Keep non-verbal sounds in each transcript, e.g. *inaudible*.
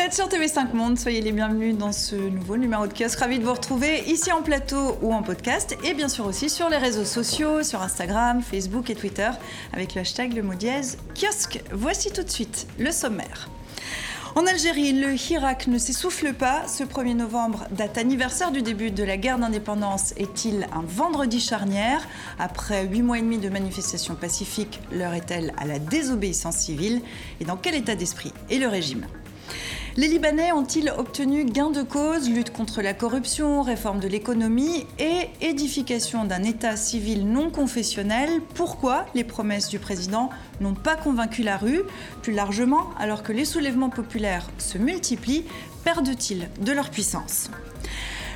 êtes sur TV5 Monde, soyez les bienvenus dans ce nouveau numéro de kiosque. Ravi de vous retrouver ici en plateau ou en podcast et bien sûr aussi sur les réseaux sociaux, sur Instagram, Facebook et Twitter avec le hashtag le mot dièse kiosque. Voici tout de suite le sommaire. En Algérie, le Hirak ne s'essouffle pas. Ce 1er novembre, date anniversaire du début de la guerre d'indépendance, est-il un vendredi charnière? Après huit mois et demi de manifestations pacifiques, l'heure est-elle à la désobéissance civile? Et dans quel état d'esprit est le régime? Les Libanais ont-ils obtenu gain de cause, lutte contre la corruption, réforme de l'économie et édification d'un État civil non confessionnel? Pourquoi les promesses du président n'ont pas convaincu la rue? Plus largement, alors que les soulèvements populaires se multiplient, perdent-ils de leur puissance?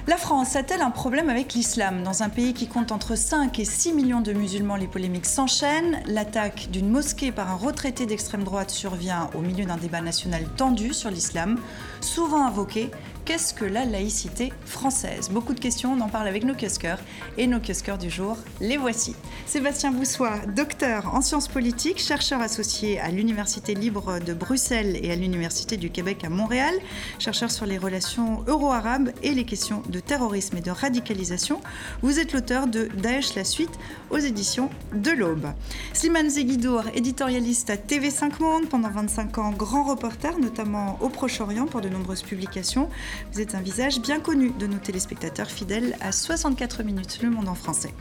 La France a-t-elle un problème avec l'islam? Dans un pays qui compte entre 5 et 6 millions de musulmans, les polémiques s'enchaînent. L'attaque d'une mosquée par un retraité d'extrême droite survient au milieu d'un débat national tendu sur l'islam, souvent invoqué Qu'est-ce que la laïcité française? Beaucoup de questions, on en parle avec nos kiosqueurs. Et nos kiosqueurs du jour, les voici. Sébastien Boussois, docteur en sciences politiques, chercheur associé à l'Université libre de Bruxelles et à l'Université du Québec à Montréal, chercheur sur les relations euro-arabes et les questions de terrorisme et de radicalisation. Vous êtes l'auteur de Daesh la suite aux éditions de l'Aube. Slimane Zeguidour, éditorialiste à TV5 Monde, pendant 25 ans grand reporter, notamment au Proche-Orient pour de nombreuses publications. Vous êtes un visage bien connu de nos téléspectateurs fidèles à 64 minutes Le Monde en français.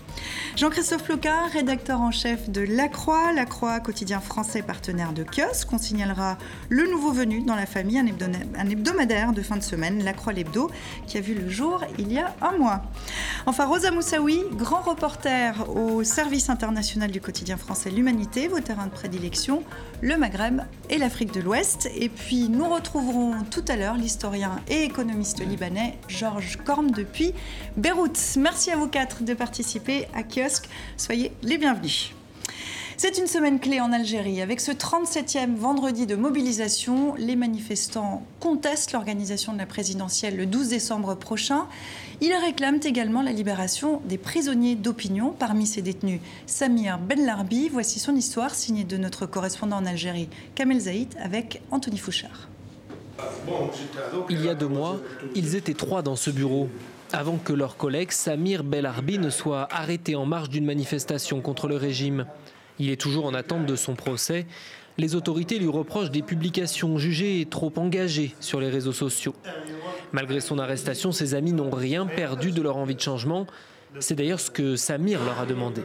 Jean-Christophe Locard, rédacteur en chef de La Croix, La Croix, quotidien français partenaire de Kiosque, on signalera le nouveau venu dans la famille, un hebdomadaire de fin de semaine, La Croix l'Hebdo, qui a vu le jour il y a un mois. Enfin, Rosa Moussaoui, grand reporter au service international du quotidien français L'Humanité, vos terrains de prédilection, le Maghreb et l'Afrique de l'Ouest. Et puis, nous retrouverons tout à l'heure l'historien et économiste économiste libanais Georges Korm depuis Beyrouth. Merci à vous quatre de participer à Kiosque. Soyez les bienvenus. C'est une semaine clé en Algérie. Avec ce 37e vendredi de mobilisation, les manifestants contestent l'organisation de la présidentielle le 12 décembre prochain. Ils réclament également la libération des prisonniers d'opinion. Parmi ces détenus, Samir Ben Larbi. Voici son histoire signée de notre correspondant en Algérie, Kamel Zaïd, avec Anthony Fouchard. Il y a deux mois, ils étaient trois dans ce bureau. Avant que leur collègue Samir Belarbi ne soit arrêté en marge d'une manifestation contre le régime. Il est toujours en attente de son procès. Les autorités lui reprochent des publications jugées trop engagées sur les réseaux sociaux. Malgré son arrestation, ses amis n'ont rien perdu de leur envie de changement. C'est d'ailleurs ce que Samir leur a demandé.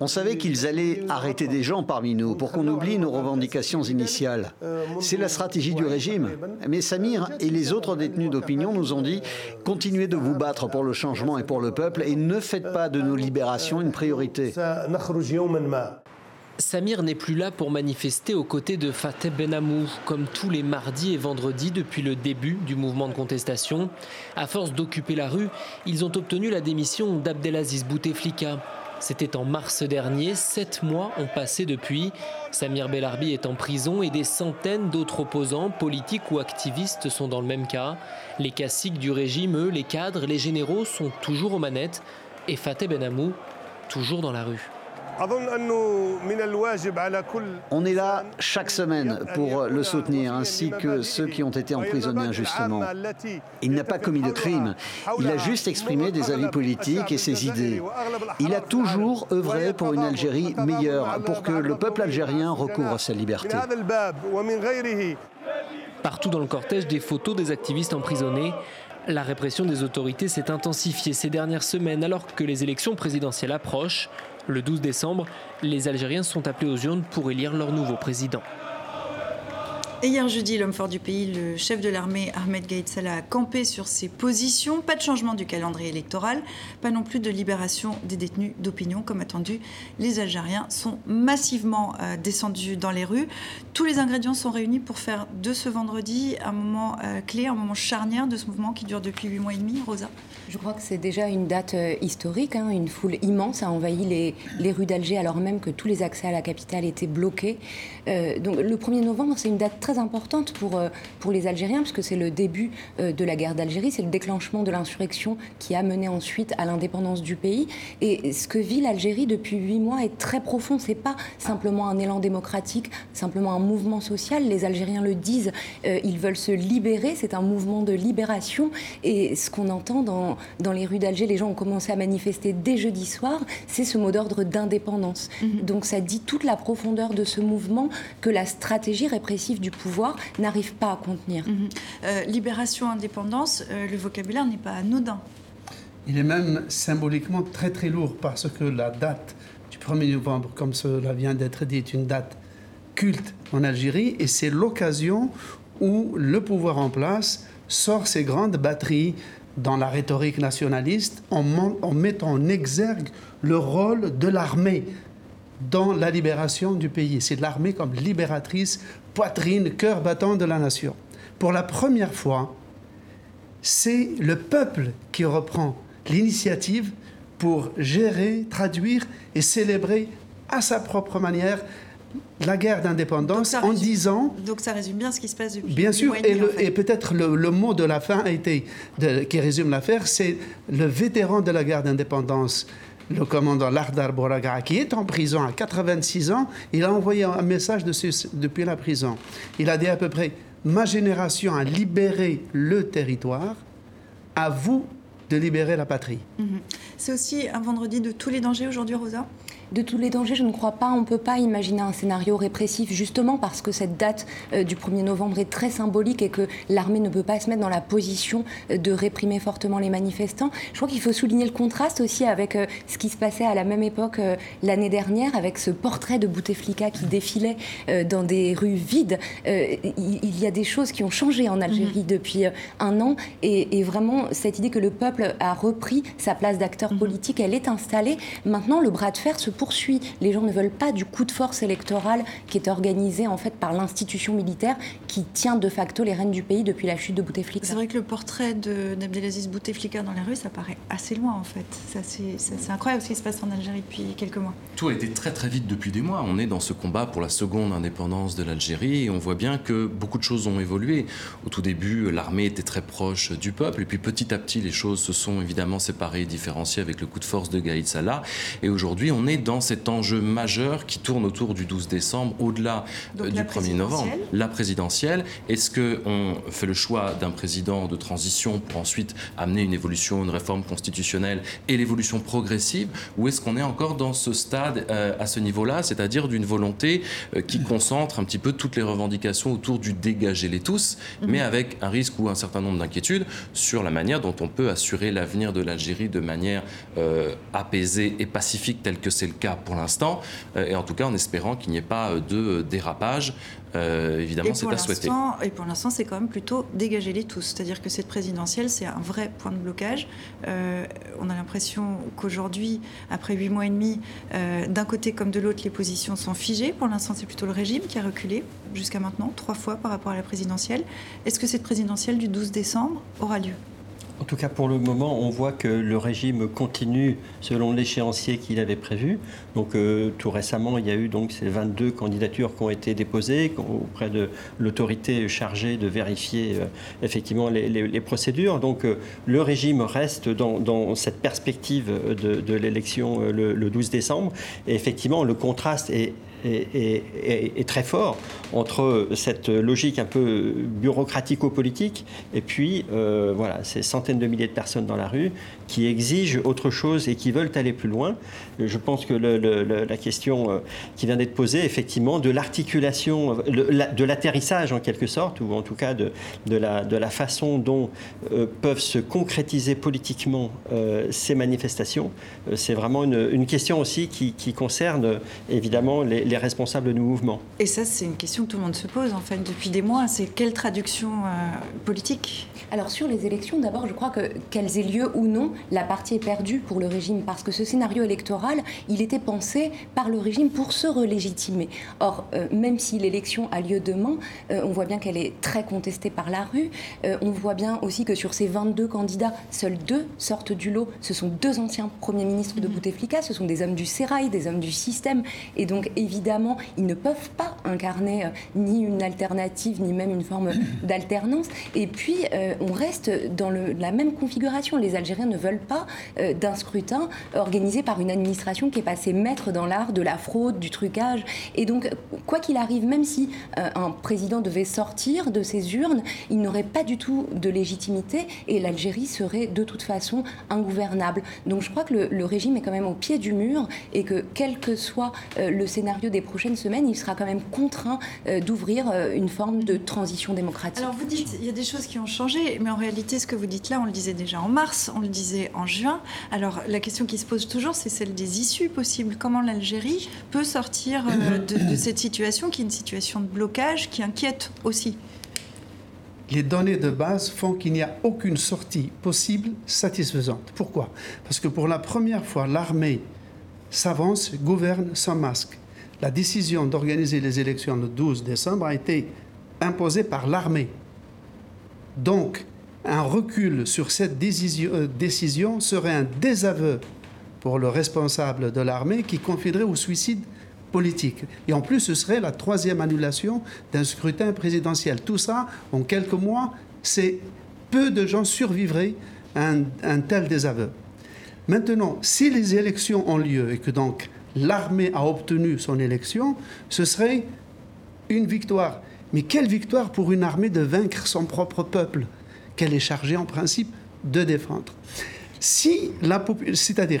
On savait qu'ils allaient arrêter des gens parmi nous pour qu'on oublie nos revendications initiales. C'est la stratégie du régime. Mais Samir et les autres détenus d'opinion nous ont dit continuez de vous battre pour le changement et pour le peuple et ne faites pas de nos libérations une priorité. Samir n'est plus là pour manifester aux côtés de Fateh Benamou, comme tous les mardis et vendredis depuis le début du mouvement de contestation. À force d'occuper la rue, ils ont obtenu la démission d'Abdelaziz Bouteflika. C'était en mars dernier, sept mois ont passé depuis. Samir Belarbi est en prison et des centaines d'autres opposants, politiques ou activistes sont dans le même cas. Les caciques du régime, eux, les cadres, les généraux sont toujours aux manettes et Fateh Benamou toujours dans la rue. On est là chaque semaine pour le soutenir, ainsi que ceux qui ont été emprisonnés injustement. Il n'a pas commis de crime, il a juste exprimé des avis politiques et ses idées. Il a toujours œuvré pour une Algérie meilleure, pour que le peuple algérien recouvre sa liberté. Partout dans le cortège, des photos des activistes emprisonnés. La répression des autorités s'est intensifiée ces dernières semaines alors que les élections présidentielles approchent. Le 12 décembre, les Algériens sont appelés aux urnes pour élire leur nouveau président. Et hier jeudi, l'homme fort du pays, le chef de l'armée Ahmed Gaïd Salah a campé sur ses positions. Pas de changement du calendrier électoral, pas non plus de libération des détenus d'opinion comme attendu. Les Algériens sont massivement euh, descendus dans les rues. Tous les ingrédients sont réunis pour faire de ce vendredi un moment euh, clé, un moment charnière de ce mouvement qui dure depuis huit mois et demi. Rosa Je crois que c'est déjà une date euh, historique. Hein. Une foule immense a envahi les, les rues d'Alger alors même que tous les accès à la capitale étaient bloqués. donc le 1er novembre, c'est une date très importante pour, euh, pour les Algériens, puisque c'est le début euh, de la guerre d'Algérie, c'est le déclenchement de l'insurrection qui a mené ensuite à l'indépendance du pays. Et ce que vit l'Algérie depuis huit mois est très profond. C'est pas simplement un élan démocratique, simplement un mouvement social. Les Algériens le disent, ils veulent se libérer. C'est un mouvement de libération. Et ce qu'on entend dans, dans les rues d'Alger, les gens ont commencé à manifester dès jeudi soir, c'est ce mot d'ordre d'indépendance. Mhm. Donc ça dit toute la profondeur de ce mouvement que la stratégie répressive du pouvoir n'arrive pas à contenir. Mhm. Euh, libération, indépendance, euh, le vocabulaire n'est pas anodin. Il est même symboliquement très très lourd parce que la date du 1er novembre, comme cela vient d'être dit, est une date culte en Algérie et c'est l'occasion où le pouvoir en place sort ses grandes batteries dans la rhétorique nationaliste en, en mettant en exergue le rôle de l'armée dans la libération du pays. C'est l'armée comme libératrice, poitrine, cœur battant de la nation. Pour la première fois, c'est le peuple qui reprend l'initiative pour gérer, traduire et célébrer à sa propre manière la guerre d'indépendance en disant... Donc ça résume bien ce qui se passe depuis... Bien sûr, et, peut-être le, mot de la fin a été, qui résume l'affaire, c'est le vétéran de la guerre d'indépendance, le commandant Lardar Boraga, qui est en prison à 86 ans, il a envoyé un message depuis la prison. Il a dit à peu près, ma génération a libéré le territoire, à vous de libérer la patrie. Mhm. C'est aussi un vendredi de tous les dangers aujourd'hui, Rosa? De tous les dangers, je ne crois pas. On ne peut pas imaginer un scénario répressif, justement parce que cette date euh, du 1er novembre est très symbolique et que l'armée ne peut pas se mettre dans la position euh, de réprimer fortement les manifestants. Je crois qu'il faut souligner le contraste aussi avec euh, ce qui se passait à la même époque l'année dernière, avec ce portrait de Bouteflika qui défilait dans des rues vides. il y a des choses qui ont changé en Algérie mhm. depuis un an et, vraiment cette idée que le peuple a repris sa place d'acteur mhm. politique, elle est installée. Maintenant, le bras de fer se poursuit. Les gens ne veulent pas du coup de force électorale qui est organisé en fait par l'institution militaire qui tient de facto les rênes du pays depuis la chute de Bouteflika. C'est vrai que le portrait d'Abdelaziz Bouteflika dans les rues, ça paraît assez loin en fait. C'est incroyable ce qui se passe en Algérie depuis quelques mois. Tout a été très très vite depuis des mois. On est dans ce combat pour la seconde indépendance de l'Algérie et on voit bien que beaucoup de choses ont évolué. Au tout début, l'armée était très proche du peuple et puis petit à petit, les choses se sont évidemment séparées et différenciées avec le coup de force de Gaïd Salah. Et aujourd'hui, on est dans dans cet enjeu majeur qui tourne autour du 12 décembre, au-delà euh, du 1er novembre, la présidentielle. Est-ce qu'on fait le choix d'un président de transition pour ensuite amener une évolution, une réforme constitutionnelle et l'évolution progressive Ou est-ce qu'on est encore dans ce stade, euh, à ce niveau-là, c'est-à-dire d'une volonté euh, qui concentre un petit peu toutes les revendications autour du dégager les tous, mhm. mais avec un risque ou un certain nombre d'inquiétudes sur la manière dont on peut assurer l'avenir de l'Algérie de manière apaisée et pacifique, telle que c'est le cas pour l'instant, euh, et en tout cas en espérant qu'il n'y ait pas euh, de dérapage. Euh, évidemment, c'est à souhaiter. Et pour l'instant, c'est quand même plutôt dégager les tous. C'est-à-dire que cette présidentielle, c'est un vrai point de blocage. on a l'impression qu'aujourd'hui, après huit mois et demi, d'un côté comme de l'autre, les positions sont figées. Pour l'instant, c'est plutôt le régime qui a reculé jusqu'à maintenant, trois fois par rapport à la présidentielle. Est-ce que cette présidentielle du 12 décembre aura lieu? En tout cas, pour le moment, on voit que le régime continue selon l'échéancier qu'il avait prévu. Donc, euh, tout récemment, il y a eu donc ces 22 candidatures qui ont été déposées auprès de l'autorité chargée de vérifier euh, effectivement les, procédures. Donc, euh, le régime reste dans, cette perspective de, l'élection le, le 12 décembre. Et effectivement, le contraste est est, très fort entre cette logique un peu bureaucratico-politique et puis euh, voilà, ces centaines de milliers de personnes dans la rue qui exigent autre chose et qui veulent aller plus loin. Je pense que la question euh, qui vient d'être posée, effectivement, de l'articulation, de l'atterrissage en quelque sorte, ou en tout cas de, la, façon dont euh, peuvent se concrétiser politiquement ces manifestations, c'est vraiment une, question aussi qui concerne évidemment les les responsables du mouvement. Et ça, c'est une question que tout le monde se pose en fait depuis des mois. C'est quelle traduction euh, politique? Alors sur les élections, d'abord, je crois que qu'elles aient lieu ou non, la partie est perdue pour le régime parce que ce scénario électoral, il était pensé par le régime pour se relégitimer. Or, euh, même si l'élection a lieu demain, euh, on voit bien qu'elle est très contestée par la rue. on voit bien aussi que sur ces 22 candidats, seuls deux sortent du lot. Ce sont deux anciens premiers ministres de mmh. Bouteflika, ce sont des hommes du sérail, des hommes du système, et donc évidemment évidemment, ils ne peuvent pas incarner ni une alternative, ni même une forme *laughs* d'alternance. Et puis, on reste dans la même configuration. Les Algériens ne veulent pas d'un scrutin organisé par une administration qui est passée maître dans l'art de la fraude, du trucage. Et donc, quoi qu'il arrive, même si un président devait sortir de ces urnes, il n'aurait pas du tout de légitimité et l'Algérie serait de toute façon ingouvernable. Donc je crois que le, régime est quand même au pied du mur et que quel que soit euh, le scénario des prochaines semaines, il sera quand même contraint euh, d'ouvrir euh, une forme de transition démocratique. Alors vous dites, il y a des choses qui ont changé, mais en réalité, ce que vous dites là, on le disait déjà en mars, on le disait en juin. Alors la question qui se pose toujours, c'est celle des issues possibles. Comment l'Algérie peut sortir de, de *coughs* cette situation qui est une situation de blocage qui inquiète aussi les données de base font qu'il n'y a aucune sortie possible satisfaisante. Pourquoi? Parce que pour la première fois, l'armée s'avance, gouverne sans masque. La décision d'organiser les élections le 12 décembre a été imposée par l'armée. Donc, un recul sur cette euh, décision serait un désaveu pour le responsable de l'armée qui confierait au suicide politique. Et en plus, ce serait la troisième annulation d'un scrutin présidentiel. Tout ça, en quelques mois, c'est peu de gens survivraient à un, tel désaveu. Maintenant, si les élections ont lieu et que donc l'armée a obtenu son élection, ce serait une victoire. Mais quelle victoire pour une armée de vaincre son propre peuple qu'elle est chargée en principe de défendre? Si la c'est-à-dire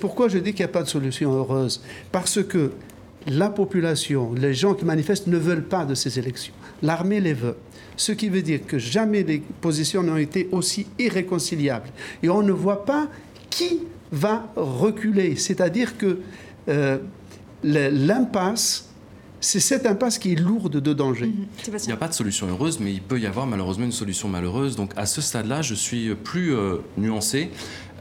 pourquoi je dis qu'il n'y a pas de solution heureuse? Parce que la population, les gens qui manifestent ne veulent pas de ces élections. L'armée les veut. Ce qui veut dire que jamais les positions n'ont été aussi irréconciliables. Et on ne voit pas qui va reculer. C'est-à-dire que l'impasse c'est cette impasse qui est lourde de danger. Mhm. Il n'y a pas de solution heureuse, mais il peut y avoir malheureusement une solution malheureuse. Donc à ce stade-là, je suis plus euh, nuancé.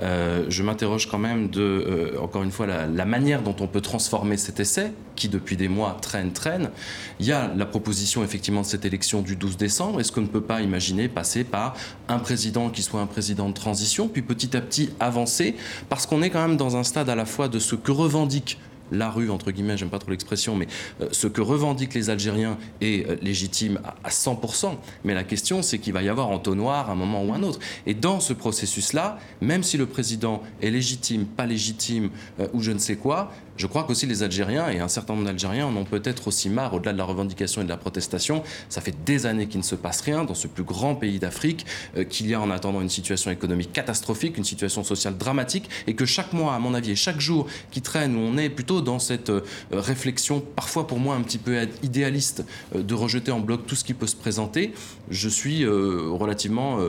Euh, je m'interroge quand même de, euh, encore une fois, la, manière dont on peut transformer cet essai, qui depuis des mois traîne, traîne. Il y a la proposition effectivement de cette élection du 12 décembre. Est-ce qu'on ne peut pas imaginer passer par un président qui soit un président de transition, puis petit à petit avancer, parce qu'on est quand même dans un stade à la fois de ce que revendique la rue, entre guillemets, j'aime pas trop l'expression, mais euh, ce que revendiquent les Algériens est euh, légitime à, 100%. Mais la question, c'est qu'il va y avoir entonnoir à un moment ou un autre. Et dans ce processus-là, même si le président est légitime, pas légitime euh, ou je ne sais quoi, je crois qu'aussi les Algériens et un certain nombre d'Algériens en ont peut-être aussi marre, au-delà de la revendication et de la protestation. Ça fait des années qu'il ne se passe rien dans ce plus grand pays d'Afrique, euh, qu'il y a en attendant une situation économique catastrophique, une situation sociale dramatique, et que chaque mois, à mon avis, et chaque jour qui traîne, où on est plutôt dans cette euh, réflexion, parfois pour moi un petit peu idéaliste, euh, de rejeter en bloc tout ce qui peut se présenter, je suis relativement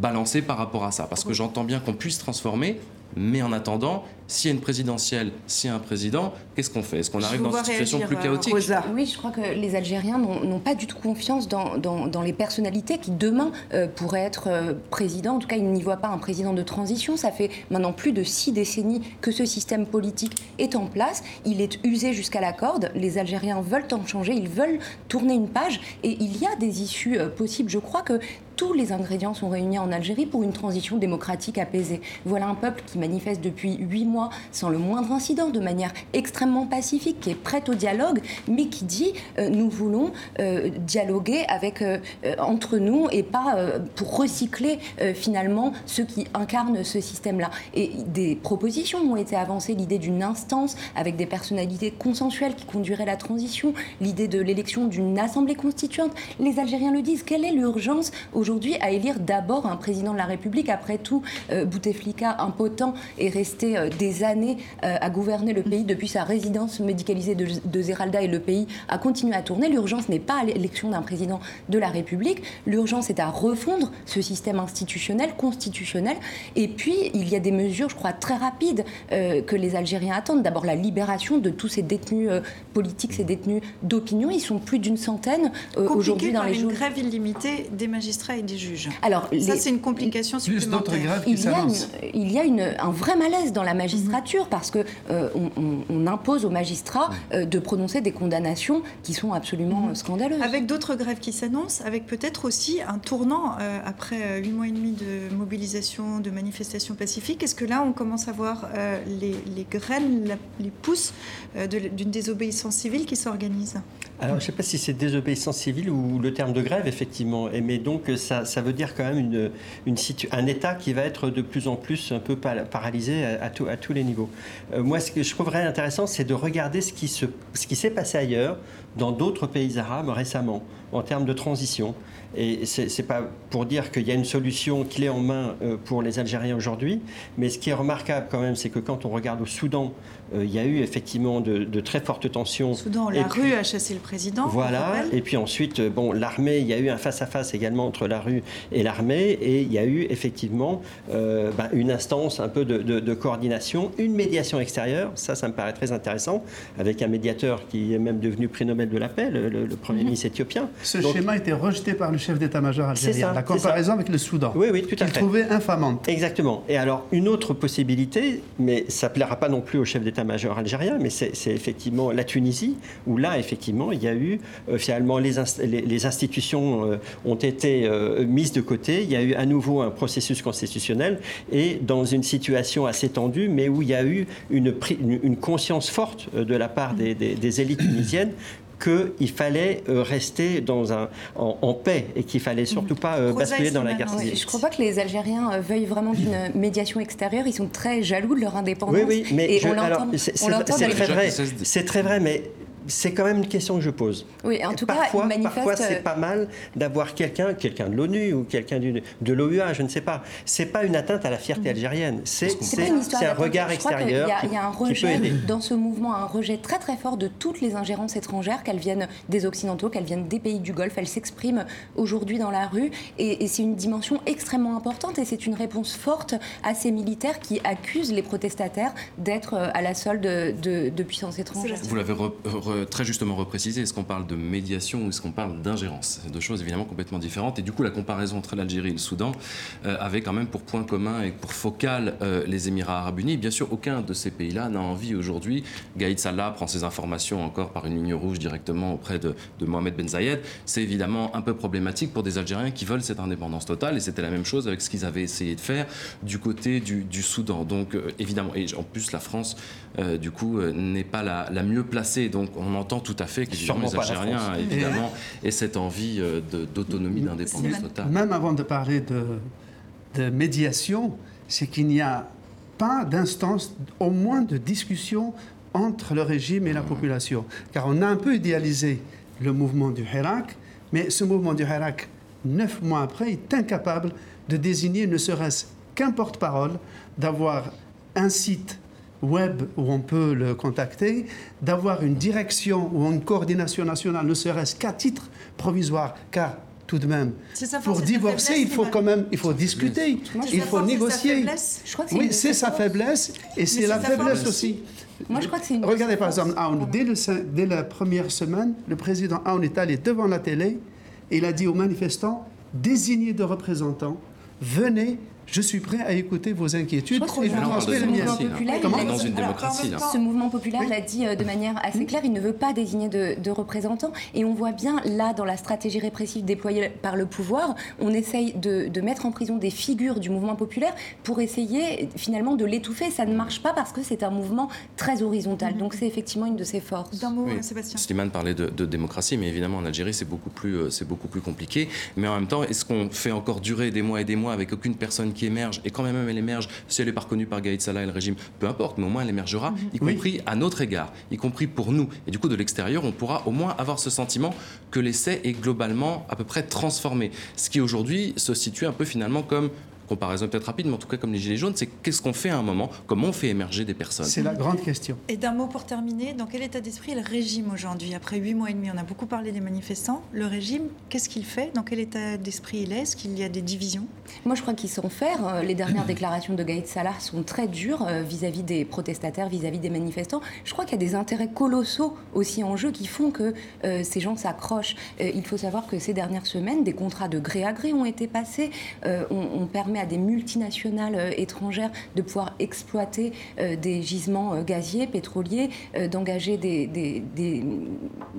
balancé par rapport à ça, parce que j'entends bien qu'on puisse transformer, mais en attendant, s'il y a une présidentielle, s'il y a un président, qu'est-ce qu'on fait? Est-ce qu'on arrive dans une situation plus euh, chaotique? Oui, je crois que les Algériens n'ont pas du tout confiance dans, dans, les personnalités qui demain euh, pourraient être euh, présidents. En tout cas, ils n'y voient pas un président de transition. Ça fait maintenant plus de six décennies que ce système politique est en place. Il est usé jusqu'à la corde. Les Algériens veulent en changer, ils veulent tourner une page et il y a des issues possibles. Je crois que tous les ingrédients sont réunis en Algérie pour une transition démocratique apaisée. Voilà un peuple qui manifeste depuis huit mois sans le moindre incident, de manière extrêmement pacifique, qui est prête au dialogue, mais qui dit euh, nous voulons euh, dialoguer avec, euh, entre nous et pas pour recycler finalement ceux qui incarnent ce système-là. Et des propositions ont été avancées, l'idée d'une instance avec des personnalités consensuelles qui conduiraient la transition, l'idée de l'élection d'une assemblée constituante. Les Algériens le disent. Quelle est l'urgence aujourd'hui à élire d'abord un président de la République Après tout, Bouteflika, impotent, est resté des années euh, à gouverner le pays depuis sa résidence médicalisée de, de Zeralda et le pays a continué à tourner. L'urgence n'est pas à l'élection d'un président de la République. L'urgence est à refondre ce système institutionnel, constitutionnel. Et puis, il y a des mesures, je crois, très rapides euh, que les Algériens attendent. D'abord, la libération de tous ces détenus euh, politiques, ces détenus d'opinion. Ils sont plus d'une centaine aujourd'hui dans les jours. une grève illimitée des magistrats et des juges. Alors, ça, c'est une complication plus d'autres supplémentaire. grèves qui il y a, s'annoncent. une- il y a une- un vrai malaise dans la magistrature parce que euh, on, on- on impose aux magistrats euh, de prononcer des condamnations qui sont absolument euh, scandaleuses. Avec d'autres grèves qui s'annoncent, avec peut-être aussi un tournant euh, après huit mois et demi de mobilisation, de manifestations pacifiques. Est-ce que là, on commence à voir euh, les, les graines, la- les pousses euh, d'une désobéissance civile qui s'organise? Alors, je ne sais pas si c'est désobéissance civile ou le terme de grève, effectivement. Mais donc, ça, veut dire quand même une, une un État qui va être de plus en plus un peu pa- paralysé à, tous les niveaux. Euh, moi, ce que je trouverais intéressant, c'est de regarder ce qui s'est passé ailleurs, dans d'autres pays arabes récemment, en termes de transition. Et c'est c'est pas pour dire qu'il y a une solution clé en main euh, pour les Algériens aujourd'hui, mais ce qui est remarquable quand même, c'est que quand on regarde au Soudan, euh, il y a eu effectivement de, de très fortes tensions. Soudan, Et la puis- rue a chassé le président. voilà, et puis ensuite, euh, bon, l'armée, il y a eu un face-à-face également entre la rue et l'armée, et il y a eu effectivement euh, ben, une instance un peu de, de- de coordination, une médiation extérieure, ça, ça me paraît très intéressant, avec un médiateur qui est même devenu prix Nobel de la paix, le, le- le Premier ministre éthiopien. Ce Donc- schéma a été rejeté par le chef d'état-major C'est algérien. ça, la comparaison avec le Soudan. Oui, oui, tout à fait. trouvait infamante. Exactement. Et alors, une autre possibilité, mais ça ne plaira pas non plus au chef d'état-major algérien, mais c'est effectivement la Tunisie, où là, effectivement, il y a eu, euh, finalement, les, inst- les, les institutions euh, ont été euh, mises de côté. Il y a eu à nouveau un processus constitutionnel et dans une situation assez tendue, mais où il y a eu une, une- une conscience forte de la part des, des- des élites tunisiennes qu'il fallait euh, rester dans un, en, en paix et qu'il fallait surtout pas euh, basculer dans la guerre civile. Je ne crois pas que les Algériens euh, veuillent vraiment d'une *laughs* médiation extérieure. Ils sont très jaloux de leur indépendance. Oui, oui, mais et je- on l'entend. c'est très vrai. C'est très vrai, mais c'est quand même une question que je pose. Oui, en tout parfois, cas, parfois c'est euh, pas mal d'avoir quelqu'un, quelqu'un de l'ONU ou quelqu'un du- de l'OUA, je ne sais pas. C'est pas une atteinte à la fierté algérienne. C'est C'est c'est- pas une histoire c'est un regard Je crois qu'il extérieur y a- qui, Il y a un qui peut rejet aider. dans ce mouvement, un rejet très très fort de toutes les ingérences étrangères, qu'elles viennent des Occidentaux, qu'elles viennent des pays du Golfe. Elles s'expriment aujourd'hui dans la rue et, et c'est une dimension extrêmement importante et c'est une réponse forte à ces militaires qui accusent les protestataires d'être euh, à la solde de, de, de puissances étrangères. Vous l'avez re- très justement reprécisé, est-ce qu'on parle de médiation ou est-ce qu'on parle d'ingérence? C'est deux choses évidemment complètement différentes. Et du coup, la comparaison entre l'Algérie et le Soudan euh, avait quand même pour point commun et pour focal euh, les Émirats arabes unis. Bien sûr, aucun de ces pays-là n'a envie aujourd'hui. Gaïd Salah prend ses informations encore par une ligne rouge directement auprès de, Mohamed Ben Zayed. C'est évidemment un peu problématique pour des Algériens qui veulent cette indépendance totale. Et c'était la même chose avec ce qu'ils avaient essayé de faire du côté du, Soudan. Donc euh, évidemment, et en plus la France, euh, du coup, euh, n'est pas la, la mieux placée. Donc on entend tout à fait Sûrement les Algériens, évidemment, aient cette envie euh, de- d'autonomie, d'indépendance totale. Même avant de parler de, de médiation, c'est qu'il n'y a pas d'instance, au moins de discussion entre le régime et la population. Car on a un peu idéalisé le mouvement du Hirak, mais ce mouvement du Hirak, neuf mois après, est incapable de désigner ne serait-ce qu'un porte-parole, d'avoir un site web où on peut le contacter, d'avoir une direction ou une coordination nationale, ne serait-ce qu'à titre provisoire, car tout de même, pour divorcer, il faut quand même, il faut discuter, C'est il sa faut force. négocier. faiblesse. Je crois que c'est une Oui, c'est sa faiblesse et c'est la faiblesse aussi. Moi, je crois que c'est une de Regardez par exemple Aoun, dès, le dès la première semaine, le président Aoun est allé devant la télé et il a dit aux manifestants désignez de représentants, venez, je suis prêt à écouter vos inquiétudes et vous transmettez les miennes. dans une démocratie. Ce mouvement populaire l'a dit euh, de manière assez claire, il ne veut pas désigner de, de représentants. Et on voit bien, là, dans la stratégie répressive déployée par le pouvoir, on essaye de, de mettre en prison des figures du mouvement populaire pour essayer finalement de l'étouffer. Ça ne marche pas parce que c'est un mouvement très horizontal. Donc c'est effectivement une de ses forces. D'un mot, Oui. euh, Sébastien. Slimane parlait de, de démocratie, mais évidemment en Algérie c'est beaucoup plus euh, c'est beaucoup plus compliqué. Mais en même temps, est-ce qu'on fait encore durer des mois et des mois avec aucune personne qui émerge Et quand même elle émerge, si elle est pas reconnue par Gaïd Salah et le régime, peu importe, mais au moins elle émergera, y Oui. compris à notre égard, y compris pour nous. Et du coup de l'extérieur, on pourra au moins avoir ce sentiment que l'essai est globalement à peu près transformé. Ce qui aujourd'hui se situe un peu finalement comme comparaison peut-être rapide, mais en tout cas comme les Gilets jaunes, c'est qu'est-ce qu'on fait à un moment, comment on fait émerger des personnes? C'est la grande question. Et d'un mot pour terminer, dans quel état d'esprit est le régime aujourd'hui? Après huit mois et demi, on a beaucoup parlé des manifestants. Le régime, qu'est-ce qu'il fait? Dans quel état d'esprit il est? Est-ce qu'il y a des divisions? Moi, je crois qu'ils sont faire. Euh, les dernières déclarations de Gaïd Salah sont très dures euh, vis-à-vis des protestataires, vis-à-vis des manifestants. Je crois qu'il y a des intérêts colossaux aussi en jeu qui font que euh, ces gens s'accrochent. il faut savoir que ces dernières semaines, des contrats de gré à gré ont été passés. on, permet à des multinationales étrangères de pouvoir exploiter des gisements gaziers, pétroliers, d'engager des,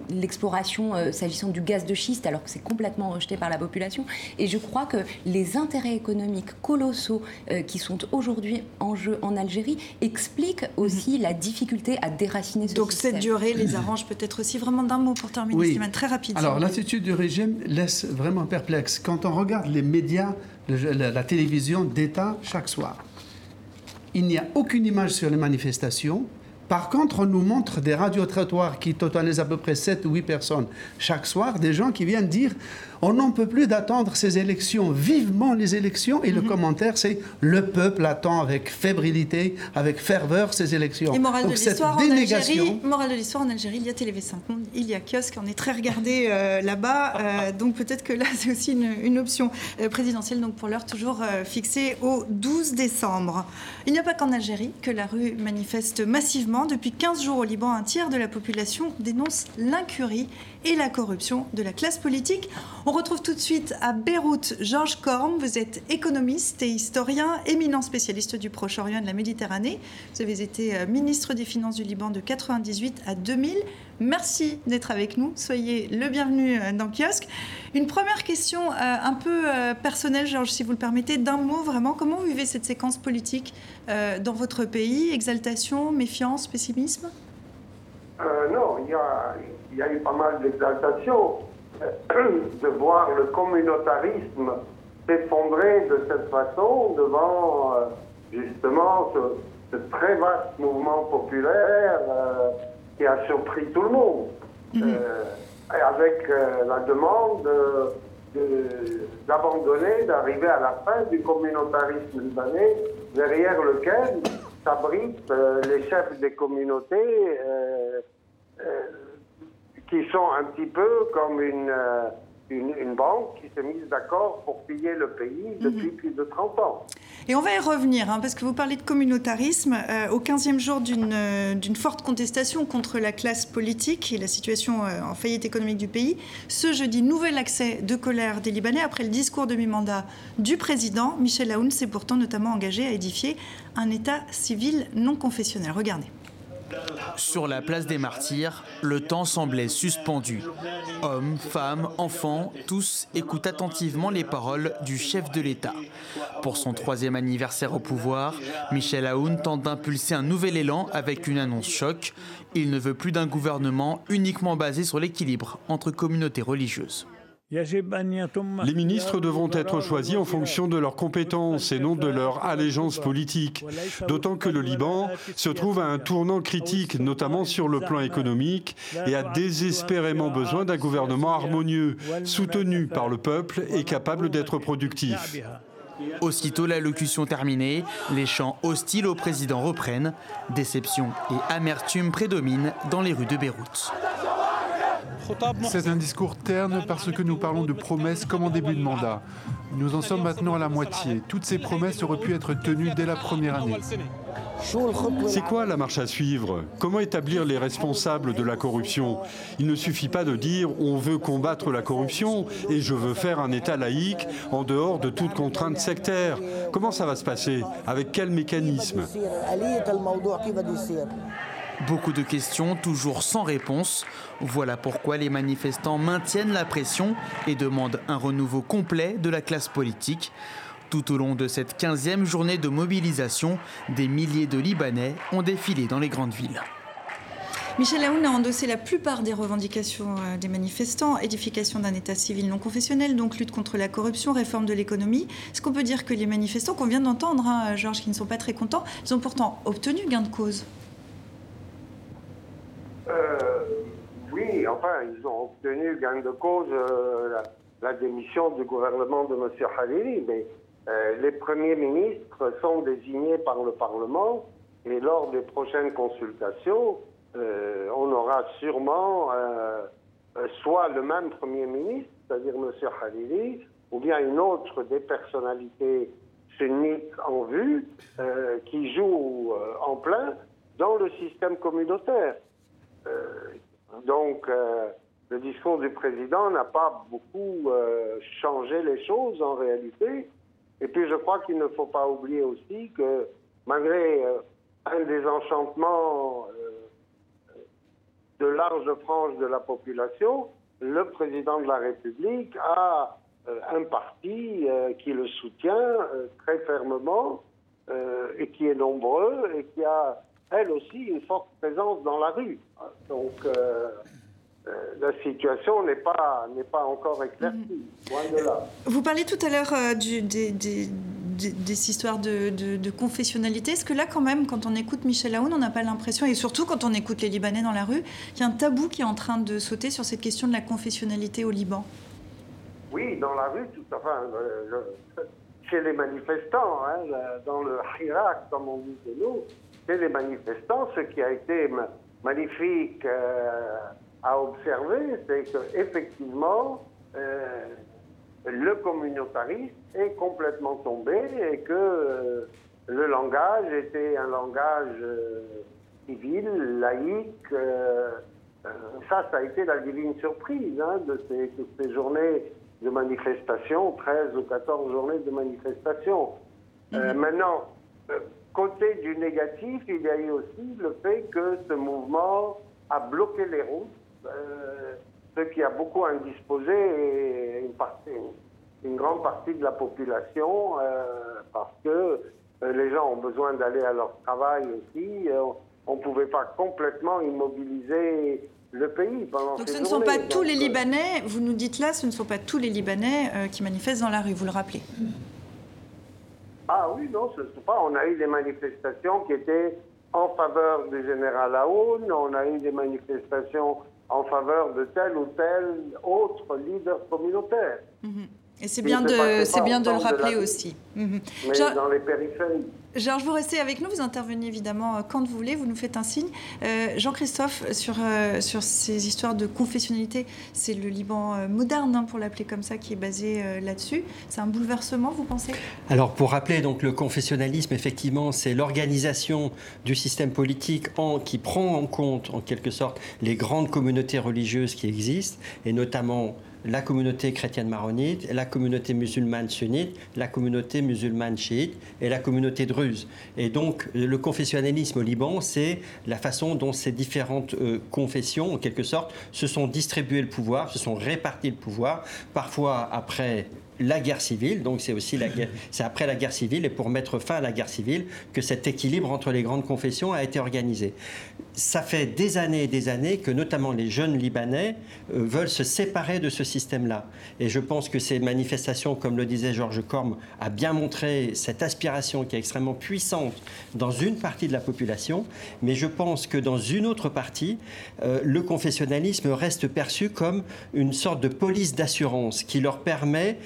l'exploration s'agissant du gaz de schiste, alors que c'est complètement rejeté par la population. Et je crois que les intérêts économiques colossaux euh, qui sont aujourd'hui en jeu en Algérie expliquent aussi la difficulté à déraciner ce Donc système. cette durée les *clears throat* arrange peut-être aussi vraiment d'un mot pour terminer, oui. très rapide. Alors l'attitude du régime laisse vraiment perplexe. Quand on regarde les médias, la télévision d'État chaque soir, il n'y a aucune image sur les manifestations. Par contre, on nous montre des radiotrottoirs qui totalisent à peu près 7 ou 8 personnes chaque soir, des gens qui viennent dire on n'en peut plus d'attendre ces élections, vivement les élections. Et le mhm. commentaire, c'est le peuple attend avec fébrilité, avec ferveur ces élections. Et morale de l'histoire en Algérie, morale de l'histoire en Algérie, il y a TV5 il y a kiosque, on est très regardé euh, là-bas. Euh, *laughs* donc peut-être que là, c'est aussi une, option euh, présidentielle. Donc pour l'heure, toujours fixée au 12 décembre. Il n'y a pas qu'en Algérie que la rue manifeste massivement. Depuis 15 jours au Liban, un tiers de la population dénonce l'incurie et la corruption de la classe politique. On retrouve tout de suite à Beyrouth Georges Korm. Vous êtes économiste et historien, éminent spécialiste du Proche-Orient et de la Méditerranée. Vous avez été euh, ministre des Finances du Liban de 98 à 2000. Merci d'être avec nous. Soyez le bienvenu euh, dans Kiosque. Une première question euh, un peu personnelle, Georges, si vous le permettez, d'un mot vraiment. Comment vous vivez cette séquence politique dans votre pays? Exaltation, méfiance, pessimisme? Non, il y a eu pas mal d'exaltation *clears throat* de voir le communautarisme s'effondrer de cette façon devant euh, justement ce, très vaste mouvement populaire euh, qui a surpris tout le monde. Mhm. Euh, avec la demande d'abandonner, d'arriver à la fin du communautarisme libanais, derrière lequel s'abritent les chefs des communautés qui sont un petit peu comme une, euh, une, banque qui s'est mise d'accord pour piller le pays depuis mhm. plus de 30 ans. Et on va y revenir, hein, parce que vous parlez de communautarisme. Euh, au 15e jour euh, d'une forte contestation contre la classe politique et la situation en faillite économique du pays, ce jeudi, nouvel accès de colère des Libanais après le discours de mi-mandat du président. Michel Aoun s'est pourtant notamment engagé à édifier un État civil non confessionnel. Regardez. Sur la place des martyrs, le temps semblait suspendu. Hommes, femmes, enfants, tous écoutent attentivement les paroles du chef de l'État. Pour son troisième anniversaire au pouvoir, Michel Aoun tente d'impulser un nouvel élan avec une annonce choc. Il ne veut plus d'un gouvernement uniquement basé sur l'équilibre entre communautés religieuses. Les ministres devront être choisis en fonction de leurs compétences et non de leur allégeance politique. D'autant que le Liban se trouve à un tournant critique, notamment sur le plan économique, et a désespérément besoin d'un gouvernement harmonieux, soutenu par le peuple et capable d'être productif. Aussitôt l'allocution terminée, les chants hostiles au président reprennent. Déception et amertume prédominent dans les rues de Beyrouth. C'est un discours terne parce que nous parlons de promesses comme en début de mandat. Nous en sommes maintenant à la moitié. Toutes ces promesses auraient pu être tenues dès la première année. C'est quoi la marche à suivre? Comment établir les responsables de la corruption? Il ne suffit pas de dire on veut combattre la corruption et je veux faire un État laïque en dehors de toute contrainte sectaire. Comment ça va se passer? Avec quel mécanisme? Beaucoup de questions toujours sans réponse. Voilà pourquoi les manifestants maintiennent la pression et demandent un renouveau complet de la classe politique. Tout au long de cette 15e journée de mobilisation, des milliers de Libanais ont défilé dans les grandes villes. Michel Aoun a endossé la plupart des revendications euh, des manifestants, édification d'un État civil non confessionnel, donc lutte contre la corruption, réforme de l'économie. Est-ce qu'on peut dire que les manifestants qu'on vient d'entendre, hein, Georges, qui ne sont pas très contents, ils ont pourtant obtenu gain de cause euh, oui, enfin, obtenu gain de cause euh, la, démission du gouvernement de M. Hariri, mais les premiers ministres sont désignés par le Parlement et lors des prochaines consultations, on aura sûrement soit le même Premier ministre, c'est-à-dire M. Khalili, ou bien une autre des personnalités sunnites en vue euh, qui joue euh, en plein dans le système communautaire. Euh, donc, le discours du président n'a pas beaucoup changé les choses en réalité. Et puis, je crois qu'il ne faut pas oublier aussi que malgré un désenchantement de larges franges de la population, le président de la République a euh, un parti euh, qui le soutient euh, très fermement et qui est nombreux et qui a, elle aussi, une forte présence dans la rue. Donc, la situation n'est pas, n'est pas encore éclaircie, loin de là. Vous parlez tout à l'heure des, des, des, histoires de, de, confessionnalité. Est-ce que là, quand même, quand on écoute Michel Aoun, on n'a pas l'impression, et surtout quand on écoute les Libanais dans la rue, qu'il y a un tabou qui est en train de sauter sur cette question de la confessionnalité au Liban? Oui, dans la rue, tout enfin, chez les manifestants, hein, dans le Hirak, comme on dit chez nous, chez les manifestants, ce qui a été magnifique euh, à observer, c'est qu'effectivement, euh, le communautarisme est complètement tombé et que euh, le langage était un langage civil, laïque. ça, ça a été la divine surprise hein, de ces, de ces journées de manifestations, 13 ou 14 journées de manifestations. Euh, mhm. maintenant, euh, côté du négatif, il y a eu aussi le fait que ce mouvement a bloqué les routes, euh, ce qui a beaucoup indisposé une, partie, une grande partie de la population, parce que les gens ont besoin d'aller à leur travail aussi. on ne pouvait pas complètement immobiliser le pays pendant Donc ce ne sont pas tous les Libanais, vous nous dites là, ce ne sont pas tous les Libanais euh, qui manifestent dans la rue, vous le rappelez Ah oui, non, ce ne sont pas. On a eu des manifestations qui étaient en faveur du général Aoun, on a eu des manifestations en faveur de tel ou tel autre leader communautaire. Mhm. Et c'est bien, de, c'est bien de le rappeler aussi. Mhm. Mais dans les périphéries. Georges, vous restez avec nous, vous intervenez évidemment euh, quand vous voulez, vous nous faites un signe. Euh, Jean-Christophe, sur, euh, sur ces histoires de confessionnalité, c'est le Liban moderne, hein, pour l'appeler comme ça, qui est basé là-dessus. C'est un bouleversement, vous pensez? Alors, pour rappeler, donc, le confessionnalisme, effectivement, c'est l'organisation du système politique en, qui prend en compte, en quelque sorte, les grandes communautés religieuses qui existent, et notamment la communauté chrétienne maronite, la communauté musulmane sunnite, la communauté musulmane chiite et la communauté druze. Et donc le confessionnalisme au Liban, c'est la façon dont ces différentes euh, confessions, en quelque sorte, se sont distribuées le pouvoir, se sont réparties le pouvoir, parfois après la guerre civile, donc c'est aussi la guerre, *laughs* c'est après la guerre civile et pour mettre fin à la guerre civile que cet équilibre entre les grandes confessions a été organisé. Ça fait des années et des années que notamment les jeunes Libanais euh, veulent se séparer de ce système-là. Et je pense que ces manifestations, comme le disait Georges Corme, a bien montré cette aspiration qui est extrêmement puissante dans une partie de la population, mais je pense que dans une autre partie, euh, le confessionnalisme reste perçu comme une sorte de police d'assurance qui leur permet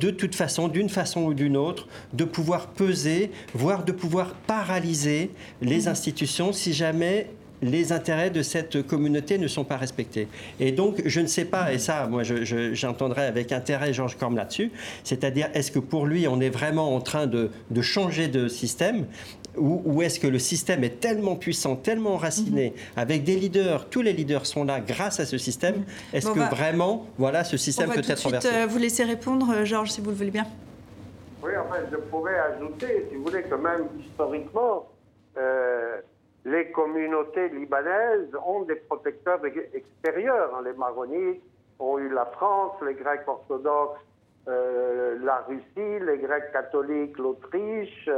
de toute façon, d'une façon ou d'une autre, de pouvoir peser, voire de pouvoir paralyser les institutions si jamais les intérêts de cette communauté ne sont pas respectés. Et donc, je ne sais pas, et ça, moi, j'entendrai avec intérêt Georges Corme là-dessus, c'est-à-dire, est-ce que pour lui, on est vraiment en train de, changer de système ou, est-ce que le système est tellement puissant, tellement enraciné, mhm. avec des leaders, tous les leaders sont là grâce à ce système, mhm. est-ce que vraiment, voilà, ce système peut être renversé On va vous laisser répondre, euh, Georges, si vous le voulez bien. Oui, enfin, je pourrais ajouter, si vous voulez, que même historiquement, euh, les communautés libanaises ont des protecteurs extérieurs. Hein. Les Maronites ont eu la France, les Grecs orthodoxes, euh, la Russie, les Grecs catholiques, l'Autriche,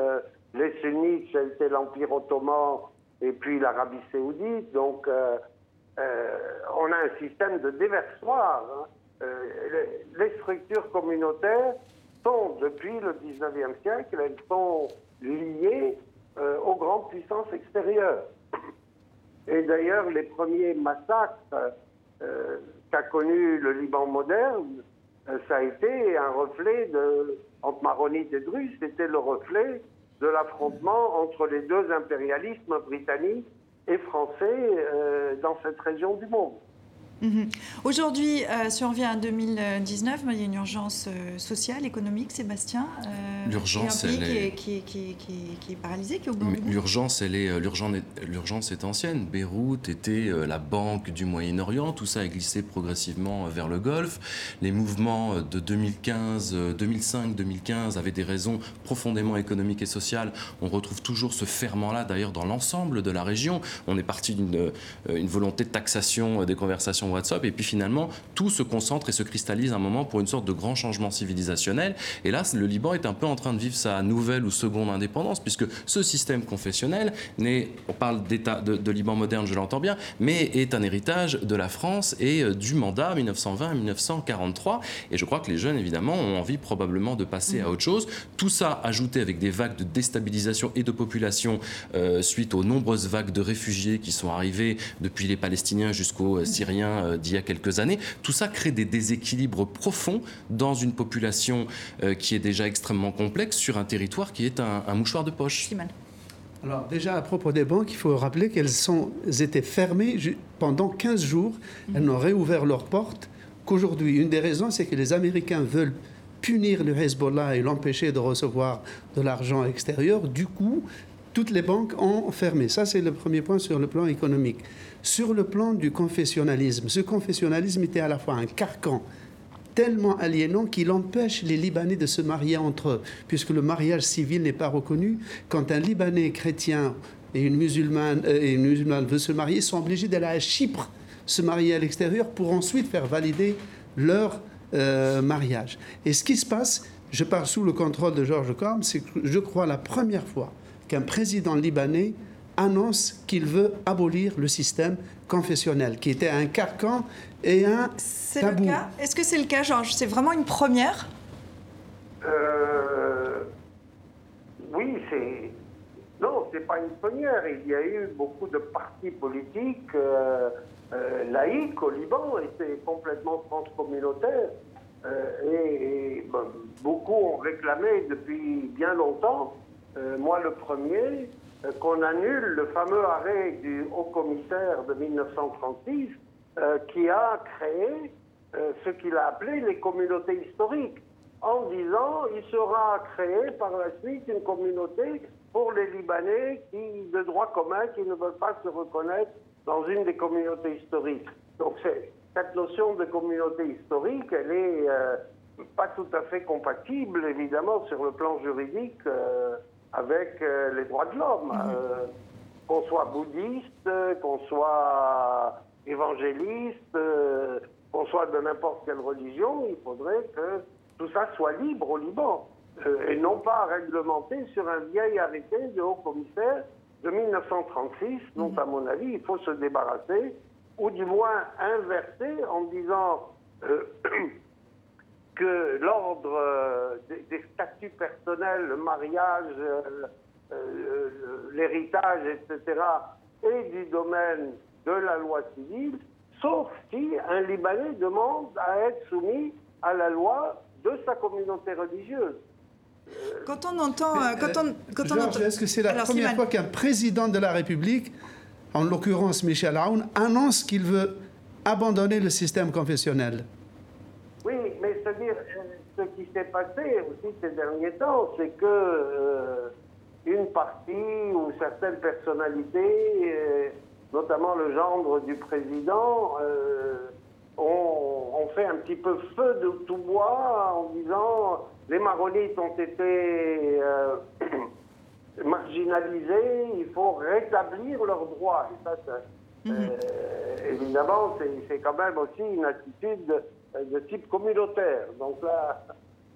les sunnites, c'était l'Empire ottoman et puis l'Arabie saoudite. Donc, euh, euh, on a un système de déversoir. Hein. Euh, les, structures communautaires sont, depuis le 19e siècle, elles sont liées aux grandes puissances extérieures. Et d'ailleurs, les premiers massacres qu'a connu le Liban moderne, ça a été un reflet de entre maronites et druzes, c'était le reflet de l'affrontement entre les deux impérialismes britanniques et français dans cette région du monde. Mhm. Aujourd'hui, euh, si on revient à 2019, il y a une urgence euh, sociale, économique, Sébastien. Euh, l'urgence, elle est... Qui, qui, qui, est paralysée, qui est au bout L'urgence, elle est, l'urgence est ancienne. Beyrouth était la banque du Moyen-Orient. Tout ça a glissé progressivement vers le Golfe. Les mouvements de 2015, 2005, 2015 avaient des raisons profondément économiques et sociales. On retrouve toujours ce ferment-là, d'ailleurs, dans l'ensemble de la région. On est parti d'une une volonté de taxation des conversations WhatsApp. Et puis finalement, tout se concentre et se cristallise un moment pour une sorte de grand changement civilisationnel. Et là, le Liban est un peu en train de vivre sa nouvelle ou seconde indépendance, puisque ce système confessionnel, n'est, on parle d'État de, Liban moderne, je l'entends bien, mais est un héritage de la France et euh, du mandat 1920-1943. Et je crois que les jeunes, évidemment, ont envie probablement de passer à autre chose. Tout ça ajouté avec des vagues de déstabilisation et de population euh, suite aux nombreuses vagues de réfugiés qui sont arrivés depuis les Palestiniens jusqu'aux euh, Syriens euh, d'il y a quelques années. Tout ça crée des déséquilibres profonds dans une population euh, qui est déjà extrêmement complexe sur un territoire qui est un, mouchoir de poche. Alors déjà à propos des banques, il faut rappeler qu'elles sont, étaient fermées pendant 15 jours. Elles mhm. n'ont réouvert leurs portes qu'aujourd'hui. Une des raisons, c'est que les Américains veulent punir le Hezbollah et l'empêcher de recevoir de l'argent extérieur. Du coup, toutes les banques ont fermé. Ça, c'est le premier point sur le plan économique. Sur le plan du confessionnalisme, ce confessionnalisme était à la fois un carcan tellement aliénant qu'il empêche les Libanais de se marier entre eux, puisque le mariage civil n'est pas reconnu. Quand un Libanais chrétien et une musulmane, euh, et une musulmane veut se marier, ils sont obligés d'aller à Chypre se marier à l'extérieur pour ensuite faire valider leur euh, mariage. Et ce qui se passe, je parle sous le contrôle de Georges Corm, c'est je crois la première fois qu'un président libanais annonce qu'il veut abolir le système confessionnel, qui était un carcan et un tabou. Est-ce que c'est le cas, Georges? C'est vraiment une première? Euh, Oui, c'est... Non, c'est pas une première. Il y a eu beaucoup de partis politiques euh, euh, laïques au Liban, et c'est complètement transcommunautaire. et, beaucoup ont réclamé depuis bien longtemps euh, moi le premier, euh, qu'on annule le fameux arrêt du haut commissaire de 1936 euh, qui a créé ce qu'il a appelé les communautés historiques, en disant il sera créé par la suite une communauté pour les Libanais qui, de droit commun qui ne veulent pas se reconnaître dans une des communautés historiques. Donc cette notion de communauté historique, elle est pas tout à fait compatible, évidemment, sur le plan juridique avec euh, les droits de l'homme. Mhm. Euh, qu'on soit bouddhiste, qu'on soit évangéliste, euh, qu'on soit de n'importe quelle religion, il faudrait que tout ça soit libre au Liban et non pas réglementé sur un vieil arrêté de haut commissaire de 1936 dont, mhm. à mon avis, il faut se débarrasser, ou du moins inverser en disant *clears throat* que l'ordre euh, des, statuts personnels, le mariage, euh, euh, l'héritage, etc., est du domaine de la loi civile, sauf si un Libanais demande à être soumis à la loi de sa communauté religieuse. Quand on entend... quand on, quand on est-ce que c'est la première fois qu'un président de la République, en l'occurrence Michel Aoun, annonce qu'il veut abandonner le système confessionnel? Ce qui s'est passé aussi ces derniers temps, c'est que euh, une partie ou certaines personnalités, euh, notamment le gendre du président, euh, ont, fait un petit peu feu de tout bois en disant les maronites ont été *clears throat* marginalisés, il faut rétablir leurs droits. Et ça, mhm. évidemment, c'est quand même aussi une attitude de type communautaire. Donc là,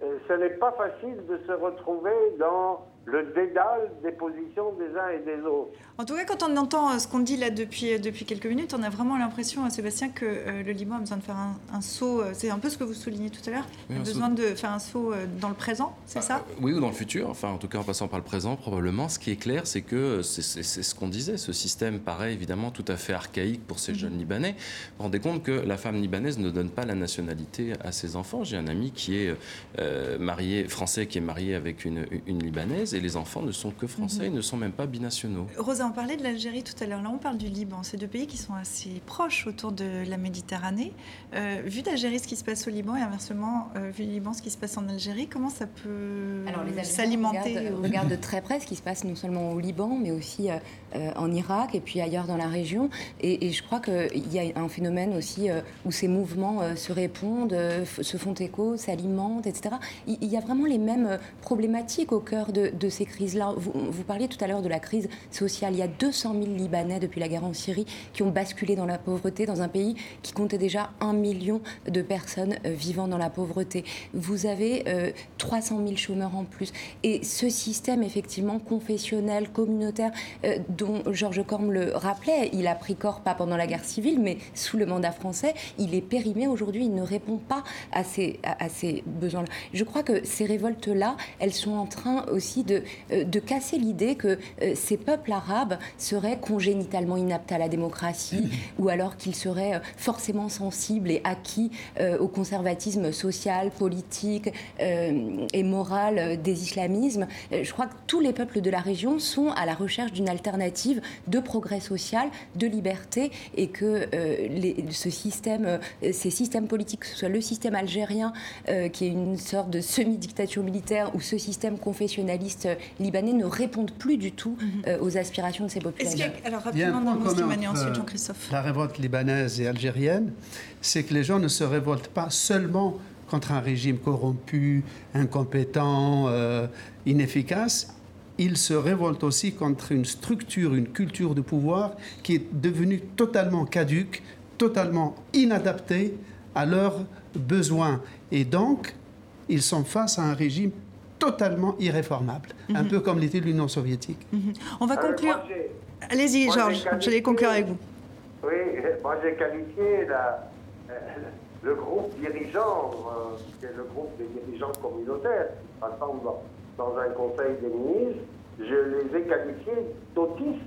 euh, ce n'est pas facile de se retrouver dans le dédale des positions des uns et des autres. En tout cas, quand on entend euh, ce qu'on dit là depuis, euh, depuis quelques minutes, on a vraiment l'impression, Sébastien, que le Liban a besoin de faire un, saut. C'est un peu ce que vous soulignez tout à l'heure. Il a besoin de faire un saut dans le présent, c'est ça? Oui, ou dans le futur. Enfin, en tout cas, en passant par le présent, probablement. Ce qui est clair, c'est que c'est ce qu'on disait. Ce système paraît évidemment tout à fait archaïque pour ces mhm. jeunes Libanais. Vous vous rendez compte que la femme libanaise ne donne pas la nationalité à ses enfants. J'ai un ami qui est euh, marié, français qui est marié avec une, une, Libanaise et les enfants ne sont que français, ils ne sont même pas binationaux. Rosa, on parlait de l'Algérie tout à l'heure, là on parle du Liban. C'est deux pays qui sont assez proches autour de la Méditerranée. Euh, vu d'Algérie ce qui se passe au Liban et inversement, euh, vu du Liban ce qui se passe en Algérie, comment ça peut s'alimenter On regarde de *laughs* très près ce qui se passe non seulement au Liban, mais aussi en Irak et puis ailleurs dans la région. Et, et je crois qu'il y a un phénomène aussi où ces mouvements se répondent, se font écho, s'alimentent, etc. Il, y a vraiment les mêmes problématiques au cœur de, ces crises-là. Vous, vous, parliez tout à l'heure de la crise sociale. Il y a 200 000 Libanais depuis la guerre en Syrie qui ont basculé dans la pauvreté dans un pays qui comptait déjà un million de personnes vivant dans la pauvreté. Vous avez 300 euh, 000 chômeurs en plus. Et ce système, effectivement, confessionnel, communautaire, euh, dont Georges Corme le rappelait, il a pris corps pas pendant la guerre civile, mais sous le mandat français, il est périmé aujourd'hui, il ne répond pas à ces, à, ces besoins-là. Je crois que ces révoltes-là, elles sont en train aussi de, euh, de casser l'idée que euh, ces peuples arabes seraient congénitalement inaptes à la démocratie *laughs* ou alors qu'ils seraient euh, forcément sensibles et acquis au conservatisme social, politique et moral des islamismes. Je crois que tous les peuples de la région sont à la recherche d'une alternative de progrès social, de liberté et que les, ce système, ces systèmes politiques, que ce soit le système algérien, qui est une sorte de semi-dictature militaire, où ce système confessionnaliste euh, libanais ne répond plus du tout mhm. euh, aux aspirations de ces populations. alors rapidement, dans ensuite Jean-Christophe. La révolte libanaise et algérienne, c'est que les gens ne se révoltent pas seulement contre un régime corrompu, incompétent, inefficace, ils se révoltent aussi contre une structure, une culture de pouvoir qui est devenue totalement caduque, totalement inadaptée à leurs besoins. Et donc, ils sont face à un régime totalement irréformable, un mhm. peu comme l'était l'Union soviétique. Mhm. On va euh, conclure. Allez-y, Georges, je vais conclure avec vous. Oui, moi j'ai qualifié la, euh, *laughs* le groupe dirigeant, euh, le groupe des dirigeants communautaires qui rassemblent dans, dans un conseil des ministres, je les ai qualifiés d'autistes.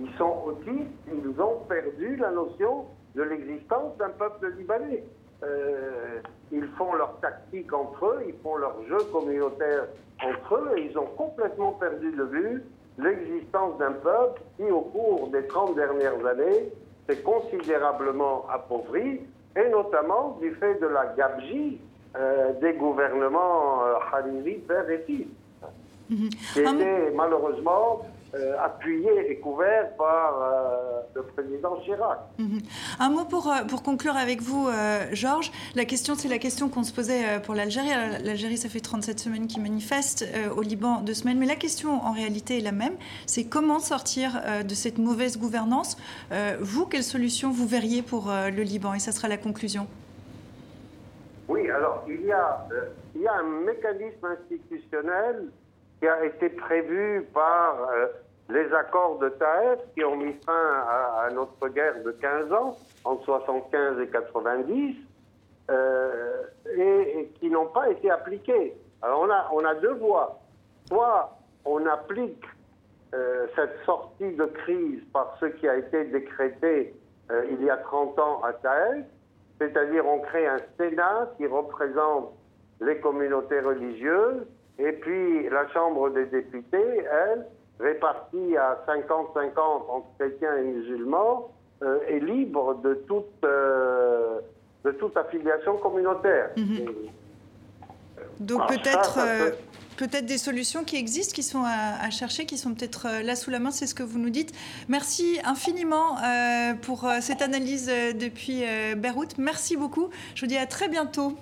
Ils sont autistes, ils ont perdu la notion de l'existence d'un peuple libanais. Euh, ils font leur tactique entre eux, ils font leur jeu communautaire entre eux, et ils ont complètement perdu de vue l'existence d'un peuple qui, au cours des 30 dernières années, s'est considérablement appauvri, et notamment du fait de la gabegie euh, des gouvernements euh, Hariri, père et fils, mhm. qui étaient malheureusement euh, appuyé et couvert par euh, le président Chirac. Mhm. Un mot pour, euh, pour conclure avec vous, Georges. La question, c'est la question qu'on se posait pour l'Algérie. L'Algérie, ça fait 37 semaines qu'ils manifestent, au Liban, deux semaines. Mais la question, en réalité, est la même. C'est comment sortir de cette mauvaise gouvernance? vous, quelle solution vous verriez pour le Liban? Et ça sera la conclusion. Oui, alors, il y a, il y a un mécanisme institutionnel qui a été prévu par euh, les accords de Taïf qui ont mis fin à, notre guerre de 15 ans, entre 75 et 90, euh, et, qui n'ont pas été appliqués. Alors on a, on a deux voies. Soit on applique euh, cette sortie de crise par ce qui a été décrété il y a 30 ans à Taïf, c'est-à-dire on crée un Sénat qui représente les communautés religieuses et puis la Chambre des députés, elle, répartie à 50-50 entre chrétiens et musulmans, euh, est libre de toute, euh, de toute affiliation communautaire. Mhm. Donc peut-être euh, peut-être des solutions qui existent, qui sont à, chercher, qui sont peut-être là sous la main, c'est ce que vous nous dites. Merci infiniment pour cette analyse depuis Beyrouth. Merci beaucoup. Je vous dis à très bientôt.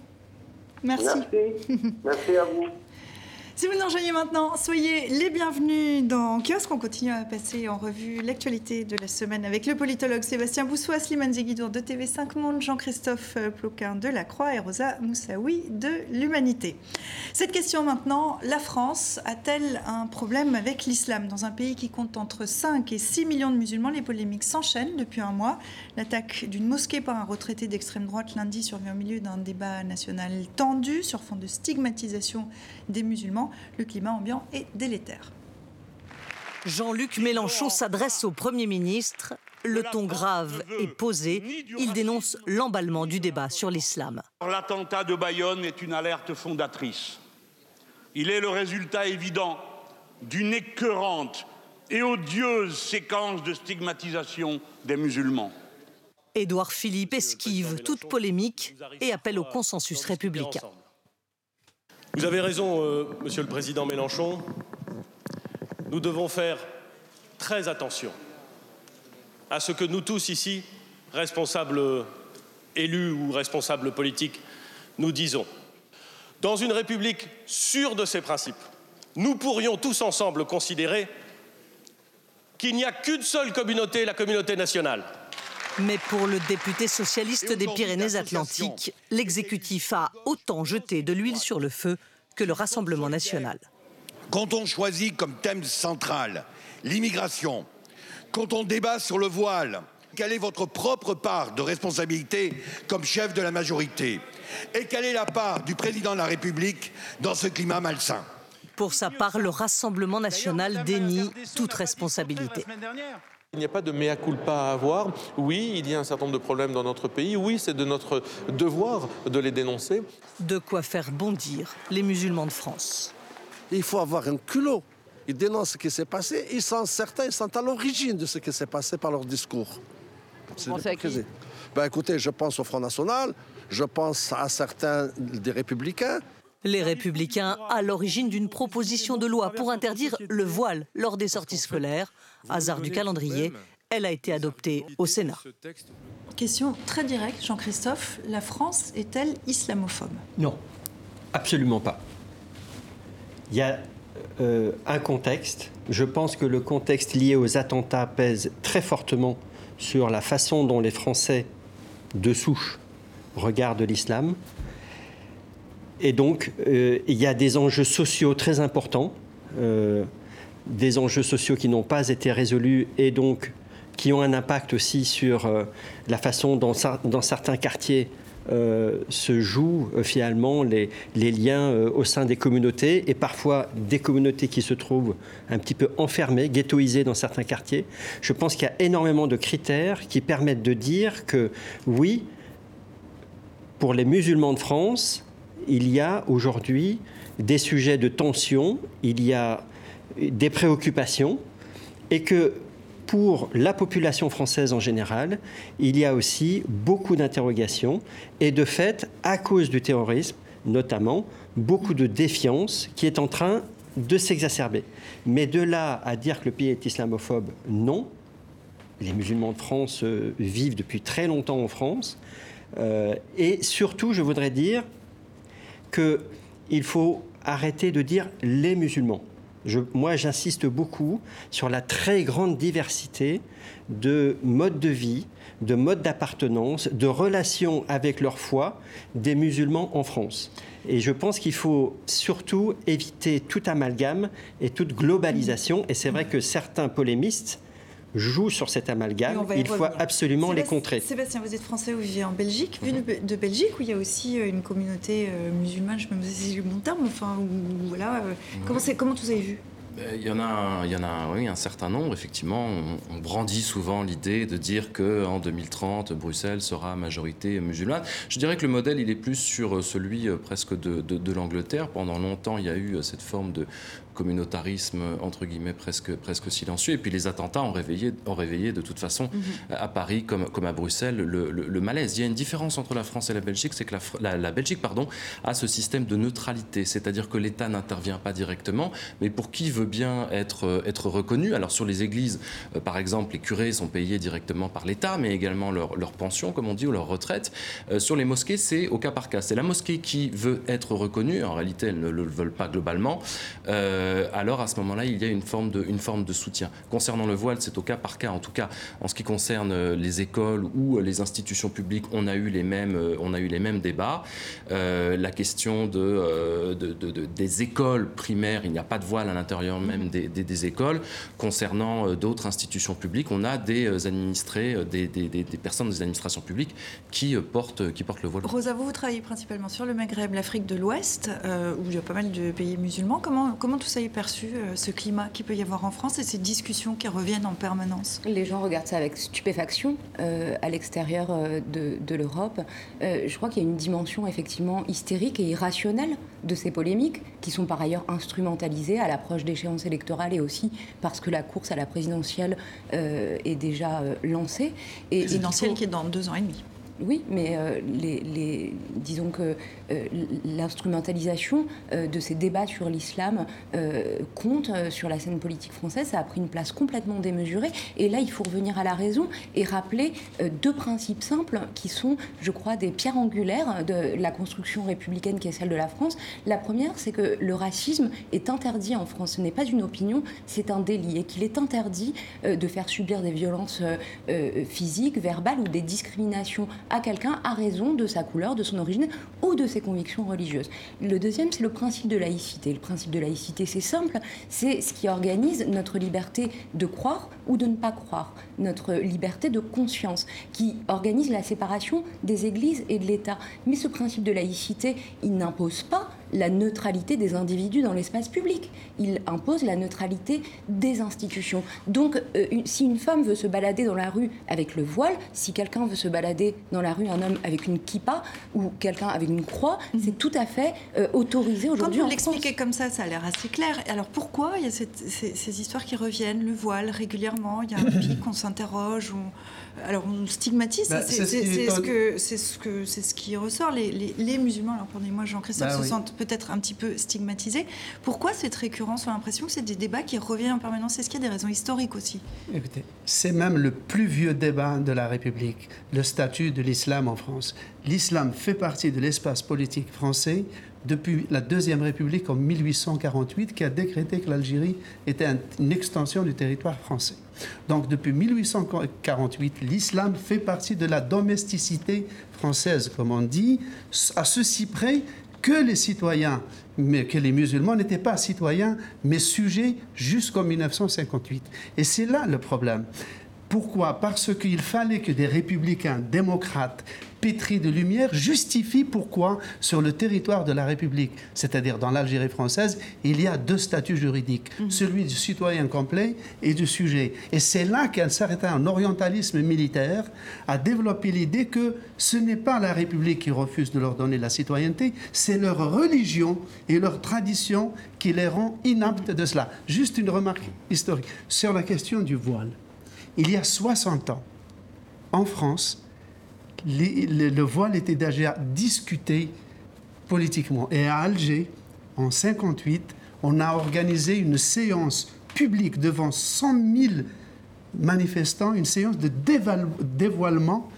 Merci. Merci, *laughs* Merci à vous. Si vous nous maintenant, soyez les bienvenus dans Kiosque. On continue à passer en revue l'actualité de la semaine avec le politologue Sébastien Boussois, Slimane Zeguidour de TV5 Monde, Jean-Christophe Ploquin de La Croix et Rosa Moussaoui de l'Humanité. Cette question maintenant, la France a-t-elle un problème avec l'islam? Dans un pays qui compte entre 5 et 6 millions de musulmans, les polémiques s'enchaînent depuis un mois. L'attaque d'une mosquée par un retraité d'extrême droite lundi survient au milieu d'un débat national tendu sur fond de stigmatisation des musulmans le climat ambiant est délétère. Jean-Luc Mélenchon s'adresse au Premier ministre Le ton grave et posé, il dénonce l'emballement du débat sur l'islam. L'attentat de Bayonne est une alerte fondatrice. Il est le résultat évident d'une écœurante et odieuse séquence de stigmatisation des musulmans. Édouard Philippe esquive toute polémique et appelle au consensus républicain. Vous avez raison, euh, Monsieur le Président Mélenchon. Nous devons faire très attention à ce que nous tous ici, responsables élus ou responsables politiques, nous disons. Dans une République sûre de ses principes, nous pourrions tous ensemble considérer qu'il n'y a qu'une seule communauté, la communauté nationale. Mais pour le député socialiste des Pyrénées-Atlantiques, l'exécutif a autant jeté de l'huile sur le feu que le Rassemblement national. Quand on choisit comme thème central l'immigration, quand on débat sur le voile, quelle est votre propre part de responsabilité comme chef de la majorité Et quelle est la part du président de la République dans ce climat malsain? Pour sa part, le Rassemblement national dénie toute responsabilité. Il n'y a pas de mea culpa à avoir. Oui, il y a un certain nombre de problèmes dans notre pays. Oui, c'est de notre devoir de les dénoncer. De quoi faire bondir les musulmans de France. Il faut avoir un culot. Ils dénoncent ce qui s'est passé. Ils sont certains, ils sont à l'origine de ce qui s'est passé par leur discours. Vous pensez à qui? ben, Écoutez, je pense au Front National, je pense à certains des Républicains. Les Républicains à l'origine d'une proposition de loi pour interdire le voile lors des sorties scolaires. Hasard du calendrier, elle a été adoptée au Sénat. Question très directe, Jean-Christophe. La France est-elle islamophobe? Non, absolument pas. Il y a euh, un contexte. Je pense que le contexte lié aux attentats pèse très fortement sur la façon dont les Français de souche regardent l'islam. Et donc, euh, il y a des enjeux sociaux très importants, euh, des enjeux sociaux qui n'ont pas été résolus et donc qui ont un impact aussi sur la façon dont, dans certains quartiers euh, se jouent euh, finalement les, liens euh, au sein des communautés et parfois des communautés qui se trouvent un petit peu enfermées, ghettoisées dans certains quartiers. Je pense qu'il y a énormément de critères qui permettent de dire que oui, pour les musulmans de France, il y a aujourd'hui des sujets de tension, il y a des préoccupations et que pour la population française en général, il y a aussi beaucoup d'interrogations et de fait, à cause du terrorisme notamment, beaucoup de défiance qui est en train de s'exacerber. Mais de là à dire que le pays est islamophobe, non. Les musulmans de France euh, vivent depuis très longtemps en France. Euh, et surtout, je voudrais dire qu'il faut arrêter de dire les musulmans moi, j'insiste beaucoup sur la très grande diversité de modes de vie, de modes d'appartenance, de relations avec leur foi des musulmans en France. Et je pense qu'il faut surtout éviter tout amalgame et toute globalisation. Et c'est vrai que certains polémistes jouent sur cet amalgame. Il faut absolument les contrer. Sébastien, vous êtes français, vous vivez en Belgique, vu de Belgique où il y a aussi euh, une communauté euh, musulmane, je ne sais pas si c'est le bon terme, enfin, voilà. Euh, comment, comment vous avez vu? Ben, il y en a, il y en a oui, un certain nombre. Effectivement, on, brandit souvent l'idée de dire que en 2030, Bruxelles sera majorité musulmane. Je dirais que le modèle, il est plus sur celui presque de, de l'Angleterre. Pendant longtemps, il y a eu cette forme de, communautarisme entre guillemets presque, presque silencieux. Et puis les attentats ont réveillé, ont réveillé de toute façon mhm. à Paris comme, comme à Bruxelles le, malaise. Il y a une différence entre la France et la Belgique, c'est que la, la, Belgique pardon, a ce système de neutralité, c'est-à-dire que l'État n'intervient pas directement, mais pour qui veut bien être, être reconnu? Alors sur les églises, euh, par exemple, les curés sont payés directement par l'État, mais également leur, leur, pension, comme on dit, ou leur retraite. Euh, sur les mosquées, c'est au cas par cas. C'est la mosquée qui veut être reconnue. En réalité, elles ne le veulent pas globalement. Euh, euh, alors à ce moment-là, il y a une forme, de, une forme de soutien. Concernant le voile, c'est au cas par cas. En tout cas, en ce qui concerne euh, les écoles ou euh, les institutions publiques, on a eu les mêmes, on a eu les mêmes débats. la question de, des écoles primaires, il n'y a pas de voile à l'intérieur même des, des, écoles. Concernant d'autres institutions publiques, on a des administrés, des, des, personnes des administrations publiques qui portent, qui portent le voile. Rosa, vous, vous travaillez principalement sur le Maghreb, l'Afrique de l'Ouest, où il y a pas mal de pays musulmans. Comment, comment tout ça est perçu, ce climat qu'il peut y avoir en France et ces discussions qui reviennent en permanence Les gens regardent ça avec stupéfaction à l'extérieur de, de l'Europe. je crois qu'il y a une dimension effectivement hystérique et irrationnelle de ces polémiques, qui sont par ailleurs instrumentalisées à l'approche d'échéances électorales et aussi parce que la course à la présidentielle euh, est déjà euh, lancée. Et, présidentielle qui est dans deux ans et demi. Oui, mais euh, les, disons que euh, l'instrumentalisation euh, de ces débats sur l'islam compte sur la scène politique française. Ça a pris une place complètement démesurée. Et là, il faut revenir à la raison et rappeler deux principes simples qui sont, je crois, des pierres angulaires de la construction républicaine qui est celle de la France. La première, c'est que le racisme est interdit en France. Ce n'est pas une opinion, c'est un délit. Et qu'il est interdit de faire subir des violences physiques, verbales ou des discriminations à quelqu'un à raison de sa couleur, de son origine ou de ses convictions religieuses. Le deuxième, c'est le principe de laïcité. Le principe de laïcité, c'est simple, c'est ce qui organise notre liberté de croire ou de ne pas croire, notre liberté de conscience, qui organise la séparation des églises et de l'État. Mais ce principe de laïcité, il n'impose pas la neutralité des individus dans l'espace public. Il impose la neutralité des institutions. Donc, euh, si une femme veut se balader dans la rue avec le voile, si quelqu'un veut se balader dans la rue, un homme avec une kippa ou quelqu'un avec une croix, mhm. c'est tout à fait euh, autorisé aujourd'hui. Quand vous l'expliquez comme ça, ça a l'air assez clair. Alors pourquoi il y a ces, histoires qui reviennent, le voile régulièrement? Il y a un pic, on s'interroge, on alors on stigmatise, bah, c'est ce, que, ce, que, ce qui ressort. Les, les, musulmans, alors pardonnez-moi Jean-Christophe, bah se sentent peut-être un petit peu stigmatisés. Pourquoi cette récurrence? On a l'impression que c'est des débats qui reviennent en permanence. Est-ce qu'il y a des raisons historiques aussi? Écoutez, c'est même le plus vieux débat de la République, le statut de l'islam en France. L'islam fait partie de l'espace politique français depuis la Deuxième République en 1848 qui a décrété que l'Algérie était une extension du territoire français. Donc depuis 1848, l'islam fait partie de la domesticité française, comme on dit, à ceci près que les citoyens, mais que les musulmans n'étaient pas citoyens, mais sujets jusqu'en 1958. Et c'est là le problème. Pourquoi? Parce qu'il fallait que des républicains démocrates pétris de lumière justifient pourquoi sur le territoire de la République, c'est-à-dire dans l'Algérie française, il y a deux statuts juridiques, mhm. celui du citoyen complet et du sujet. Et c'est là qu'un certain orientalisme militaire a développé l'idée que ce n'est pas la République qui refuse de leur donner la citoyenneté, c'est leur religion et leur tradition qui les rend inaptes de cela. Juste une remarque historique sur la question du voile il y a 60 ans, en France, le voile était déjà discuté politiquement. Et à Alger, en 58, on a organisé une séance publique devant 100 000 manifestants, une séance de dévoilement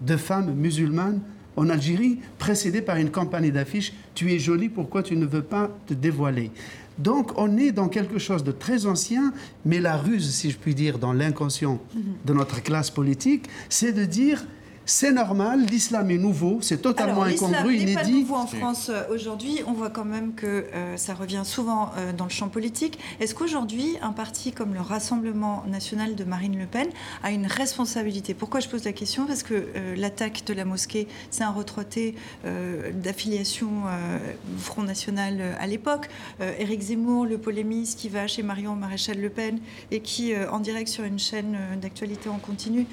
de femmes musulmanes en Algérie, précédée par une campagne d'affiches Tu es jolie, pourquoi tu ne veux pas te dévoiler? Donc on est dans quelque chose de très ancien, mais la ruse, si je puis dire, dans l'inconscient de notre classe politique, c'est de dire c'est normal, l'islam est nouveau, c'est totalement incongru, inédit. Pas nouveau en France euh, aujourd'hui. On voit quand même que euh, ça revient souvent euh, dans le champ politique. Est-ce qu'aujourd'hui, un parti comme le Rassemblement national de Marine Le Pen a une responsabilité? Pourquoi je pose la question? Parce que l'attaque de la mosquée, c'est un retraité d'affiliation Front National à l'époque. Éric Zemmour, le polémiste qui va chez Marion Maréchal Le Pen et qui, en direct sur une chaîne d'actualité en continu,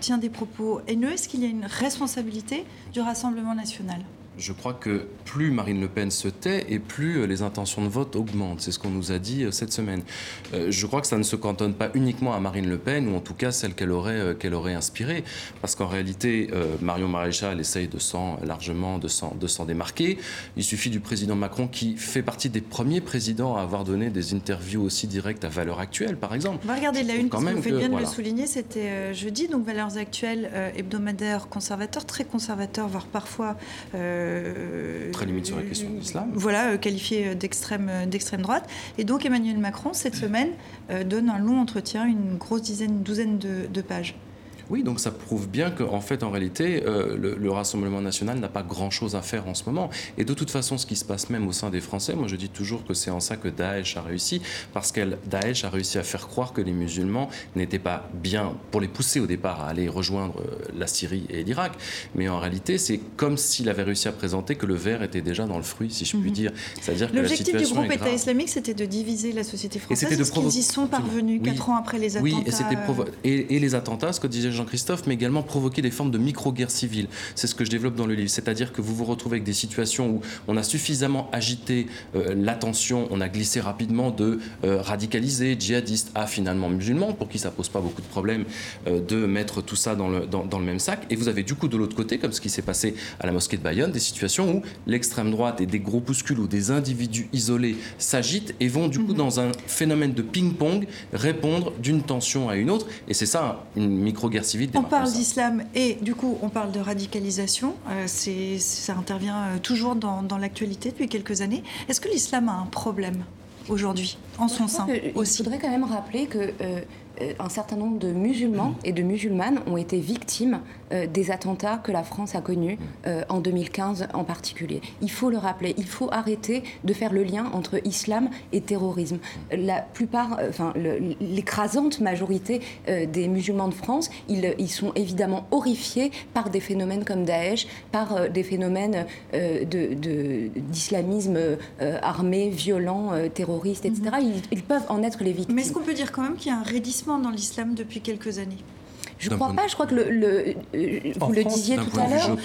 tient des propos haineux est-ce qu'il y a une responsabilité du Rassemblement national? Je crois que plus Marine Le Pen se tait et plus euh, les intentions de vote augmentent. C'est ce qu'on nous a dit euh, cette semaine. Euh, je crois que ça ne se cantonne pas uniquement à Marine Le Pen, ou en tout cas celle qu'elle aurait, qu'elle aurait inspirée. Parce qu'en réalité, Marion Maréchal essaye de s'en largement de s'en, démarquer. Il suffit du président Macron qui fait partie des premiers présidents à avoir donné des interviews aussi directes à Valeurs Actuelles, par exemple. On va regarder la une, parce que vous faites bien de le souligner. C'était jeudi, donc Valeurs Actuelles, hebdomadaire conservateur, très conservateur, voire parfois... Euh, Très limite sur la question de l'islam. Voilà, euh, qualifié euh, d'extrême, d'extrême droite. Et donc Emmanuel Macron, cette semaine, donne un long entretien, une grosse dizaine, une douzaine de, pages. Oui, donc ça prouve bien qu'en fait, en réalité, euh, le, Rassemblement national n'a pas grand-chose à faire en ce moment. Et de toute façon, ce qui se passe même au sein des Français, moi je dis toujours que c'est en ça que Daesh a réussi, parce que Daesh a réussi à faire croire que les musulmans n'étaient pas bien, pour les pousser au départ à aller rejoindre euh, la Syrie et l'Irak, mais en réalité, c'est comme s'il avait réussi à présenter que le verre était déjà dans le fruit, si je puis mhm. dire. C'est-à-dire que L'objectif du groupe État islamique, c'était de diviser la société française. Est-ce qu'ils y sont parvenus quatre ans après les attentats Oui, et, et, et les attentats, ce que disait Jean-Christophe, mais également provoquer des formes de micro-guerre civile. C'est ce que je développe dans le livre. C'est-à-dire que vous vous retrouvez avec des situations où on a suffisamment agité euh, l'attention, on a glissé rapidement de euh, radicaliser, djihadiste à finalement musulman, pour qui ça pose pas beaucoup de problèmes euh, de mettre tout ça dans le, dans, dans, le même sac. Et vous avez du coup de l'autre côté, comme ce qui s'est passé à la mosquée de Bayonne, des situations où l'extrême droite et des groupuscules ou des individus isolés s'agitent et vont du coup mhm. dans un phénomène de ping-pong répondre d'une tension à une autre. Et c'est ça, une micro-guerre On parle d'islam et du coup on parle de radicalisation. Euh, ça intervient euh, toujours dans, l'actualité depuis quelques années. Est-ce que l'islam a un problème aujourd'hui en son sein aussi Il faudrait quand même rappeler que euh, euh, un certain nombre de musulmans et de musulmanes ont été victimes euh, des attentats que la France a connus euh, en 2015 en particulier. Il faut le rappeler, il faut arrêter de faire le lien entre islam et terrorisme. La plupart, enfin l'écrasante majorité des musulmans de France, ils, ils, sont évidemment horrifiés par des phénomènes comme Daesh, par des phénomènes d'islamisme de, armé, violent, terroriste, etc. Mhm. Ils, ils, peuvent en être les victimes. Mais est-ce qu'on peut dire quand même qu'il y a un raidissement dans l'islam depuis quelques années? Je ne crois pas, je crois que le, euh, vous le disiez tout à l'heure,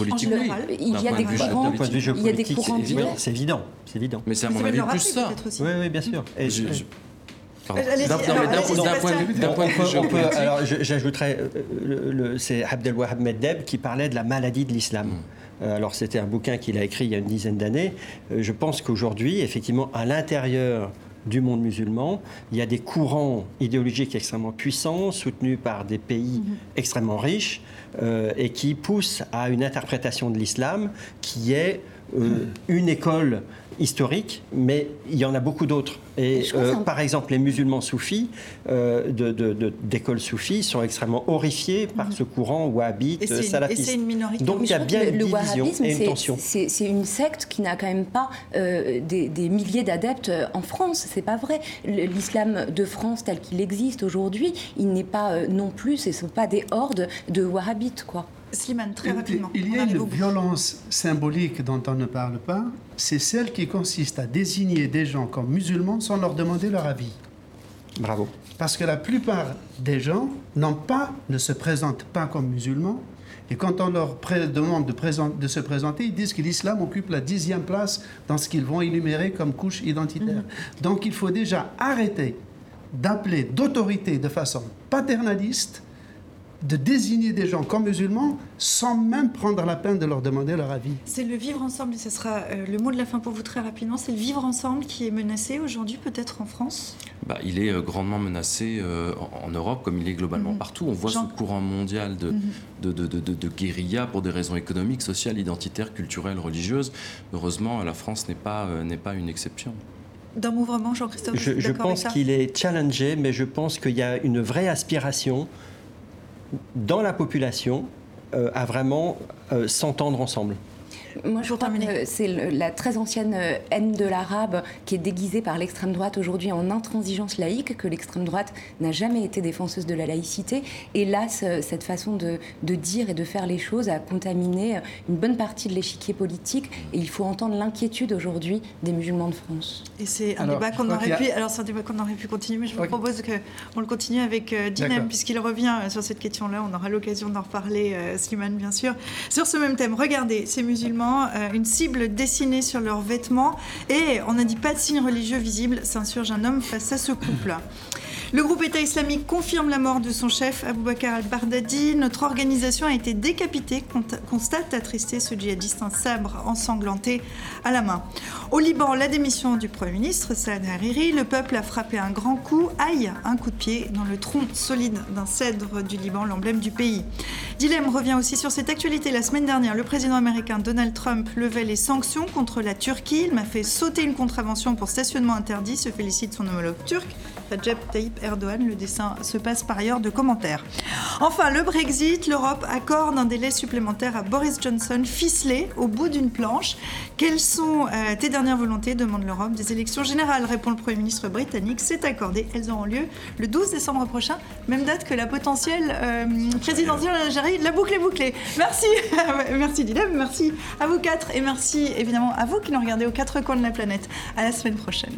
il y a des courants, il y a des courants C'est évident, c'est évident. Mais c'est à mon avis plus ça. Oui, oui, bien sûr. Et je, d'un point de vue alors j'ajouterais, euh, c'est Abdelwahab Meddeb qui parlait de la maladie de l'islam. Mm. Euh, alors c'était un bouquin qu'il a écrit il y a une dizaine d'années. Je pense qu'aujourd'hui, effectivement, à l'intérieur du monde musulman. Il y a des courants idéologiques extrêmement puissants, soutenus par des pays mhm. extrêmement riches, euh, et qui poussent à une interprétation de l'islam qui est euh, une école historique, mais il y en a beaucoup d'autres. Et euh, par exemple, les musulmans soufis euh, d'écoles de, soufis sont extrêmement horrifiés par mhm. ce courant wahhabite salafiste. une minorité. Donc il y a bien une le division et une tension. C'est une secte qui n'a quand même pas euh, des, des, milliers d'adeptes en France. C'est pas vrai. L'islam de France tel qu'il existe aujourd'hui, il n'est pas non plus. Ce ne sont pas des hordes de wahhabites, quoi. Slimane, très rapidement. Il y a une violence symbolique dont on ne parle pas, c'est celle qui consiste à désigner des gens comme musulmans sans leur demander leur avis. Bravo. Parce que la plupart des gens n'ont pas, ne se présentent pas comme musulmans, et quand on leur demande de, de, se présenter, ils disent que l'islam occupe la dixième place dans ce qu'ils vont énumérer comme couche identitaire. Mhm. Donc il faut déjà arrêter d'appeler d'autorité de façon paternaliste de désigner des gens comme musulmans sans même prendre la peine de leur demander leur avis. C'est le vivre ensemble, et ce sera euh, le mot de la fin pour vous très rapidement, c'est le vivre ensemble qui est menacé aujourd'hui peut-être en France? Bah, Il est euh, grandement menacé euh, en, Europe comme il est globalement mhm. partout. On voit ce courant mondial de, mhm. de, de, de, guérilla pour des raisons économiques, sociales, identitaires, culturelles, religieuses. Heureusement, la France n'est pas, n'est pas une exception d'un mouvement, Jean-Christophe Je, je pense qu'il est challengé, mais je pense qu'il y a une vraie aspiration dans la population euh, à vraiment euh, s'entendre ensemble. Moi, je crois que c'est la très ancienne euh, haine de l'arabe qui est déguisée par l'extrême droite aujourd'hui en intransigeance laïque, que l'extrême droite n'a jamais été défenseuse de la laïcité. Et là, cette façon de, dire et de faire les choses a contaminé une bonne partie de l'échiquier politique. Et il faut entendre l'inquiétude aujourd'hui des musulmans de France. Et c'est un débat qu'on aurait pu. Alors, c'est un débat qu'on aurait pu continuer, mais je vous propose qu'on le continue avec euh, Dinem, puisqu'il revient euh, sur cette question-là. On aura l'occasion d'en reparler, euh, Slimane, bien sûr. Sur ce même thème, regardez, ces musulmans euh, une cible dessinée sur leurs vêtements et on n'a dit pas de signe religieux visible, s'insurge un homme face à ce couple. Le groupe État islamique confirme la mort de son chef Bakr al-Bardadi. Notre organisation a été décapitée, constate attristé ce djihadiste, un sabre ensanglanté à la main. Au Liban, la démission du Premier ministre Saad Hariri. Le peuple a frappé un grand coup, aïe, un coup de pied dans le tronc solide d'un cèdre du Liban, l'emblème du pays. Dilemme revient aussi sur cette actualité. La semaine dernière, le président américain Donald Trump levait les sanctions contre la Turquie. Il m'a fait sauter une contravention pour stationnement interdit, se félicite son homologue turc, Recep Tayyip Erdogan. Le dessin se passe par ailleurs de commentaires. Enfin, le Brexit, l'Europe accorde un délai supplémentaire à Boris Johnson, ficelé au bout d'une planche. Quelles sont euh, tes dernières volontés demande l'Europe. Des élections générales, répond le Premier ministre britannique. C'est accordé. Elles auront lieu le 12 décembre prochain, même date que la potentielle euh, présidentielle en Algérie. La boucle est bouclée. Merci, *laughs* merci Dilem, merci à vous quatre et merci évidemment à vous qui nous regardez aux quatre coins de la planète. À la semaine prochaine.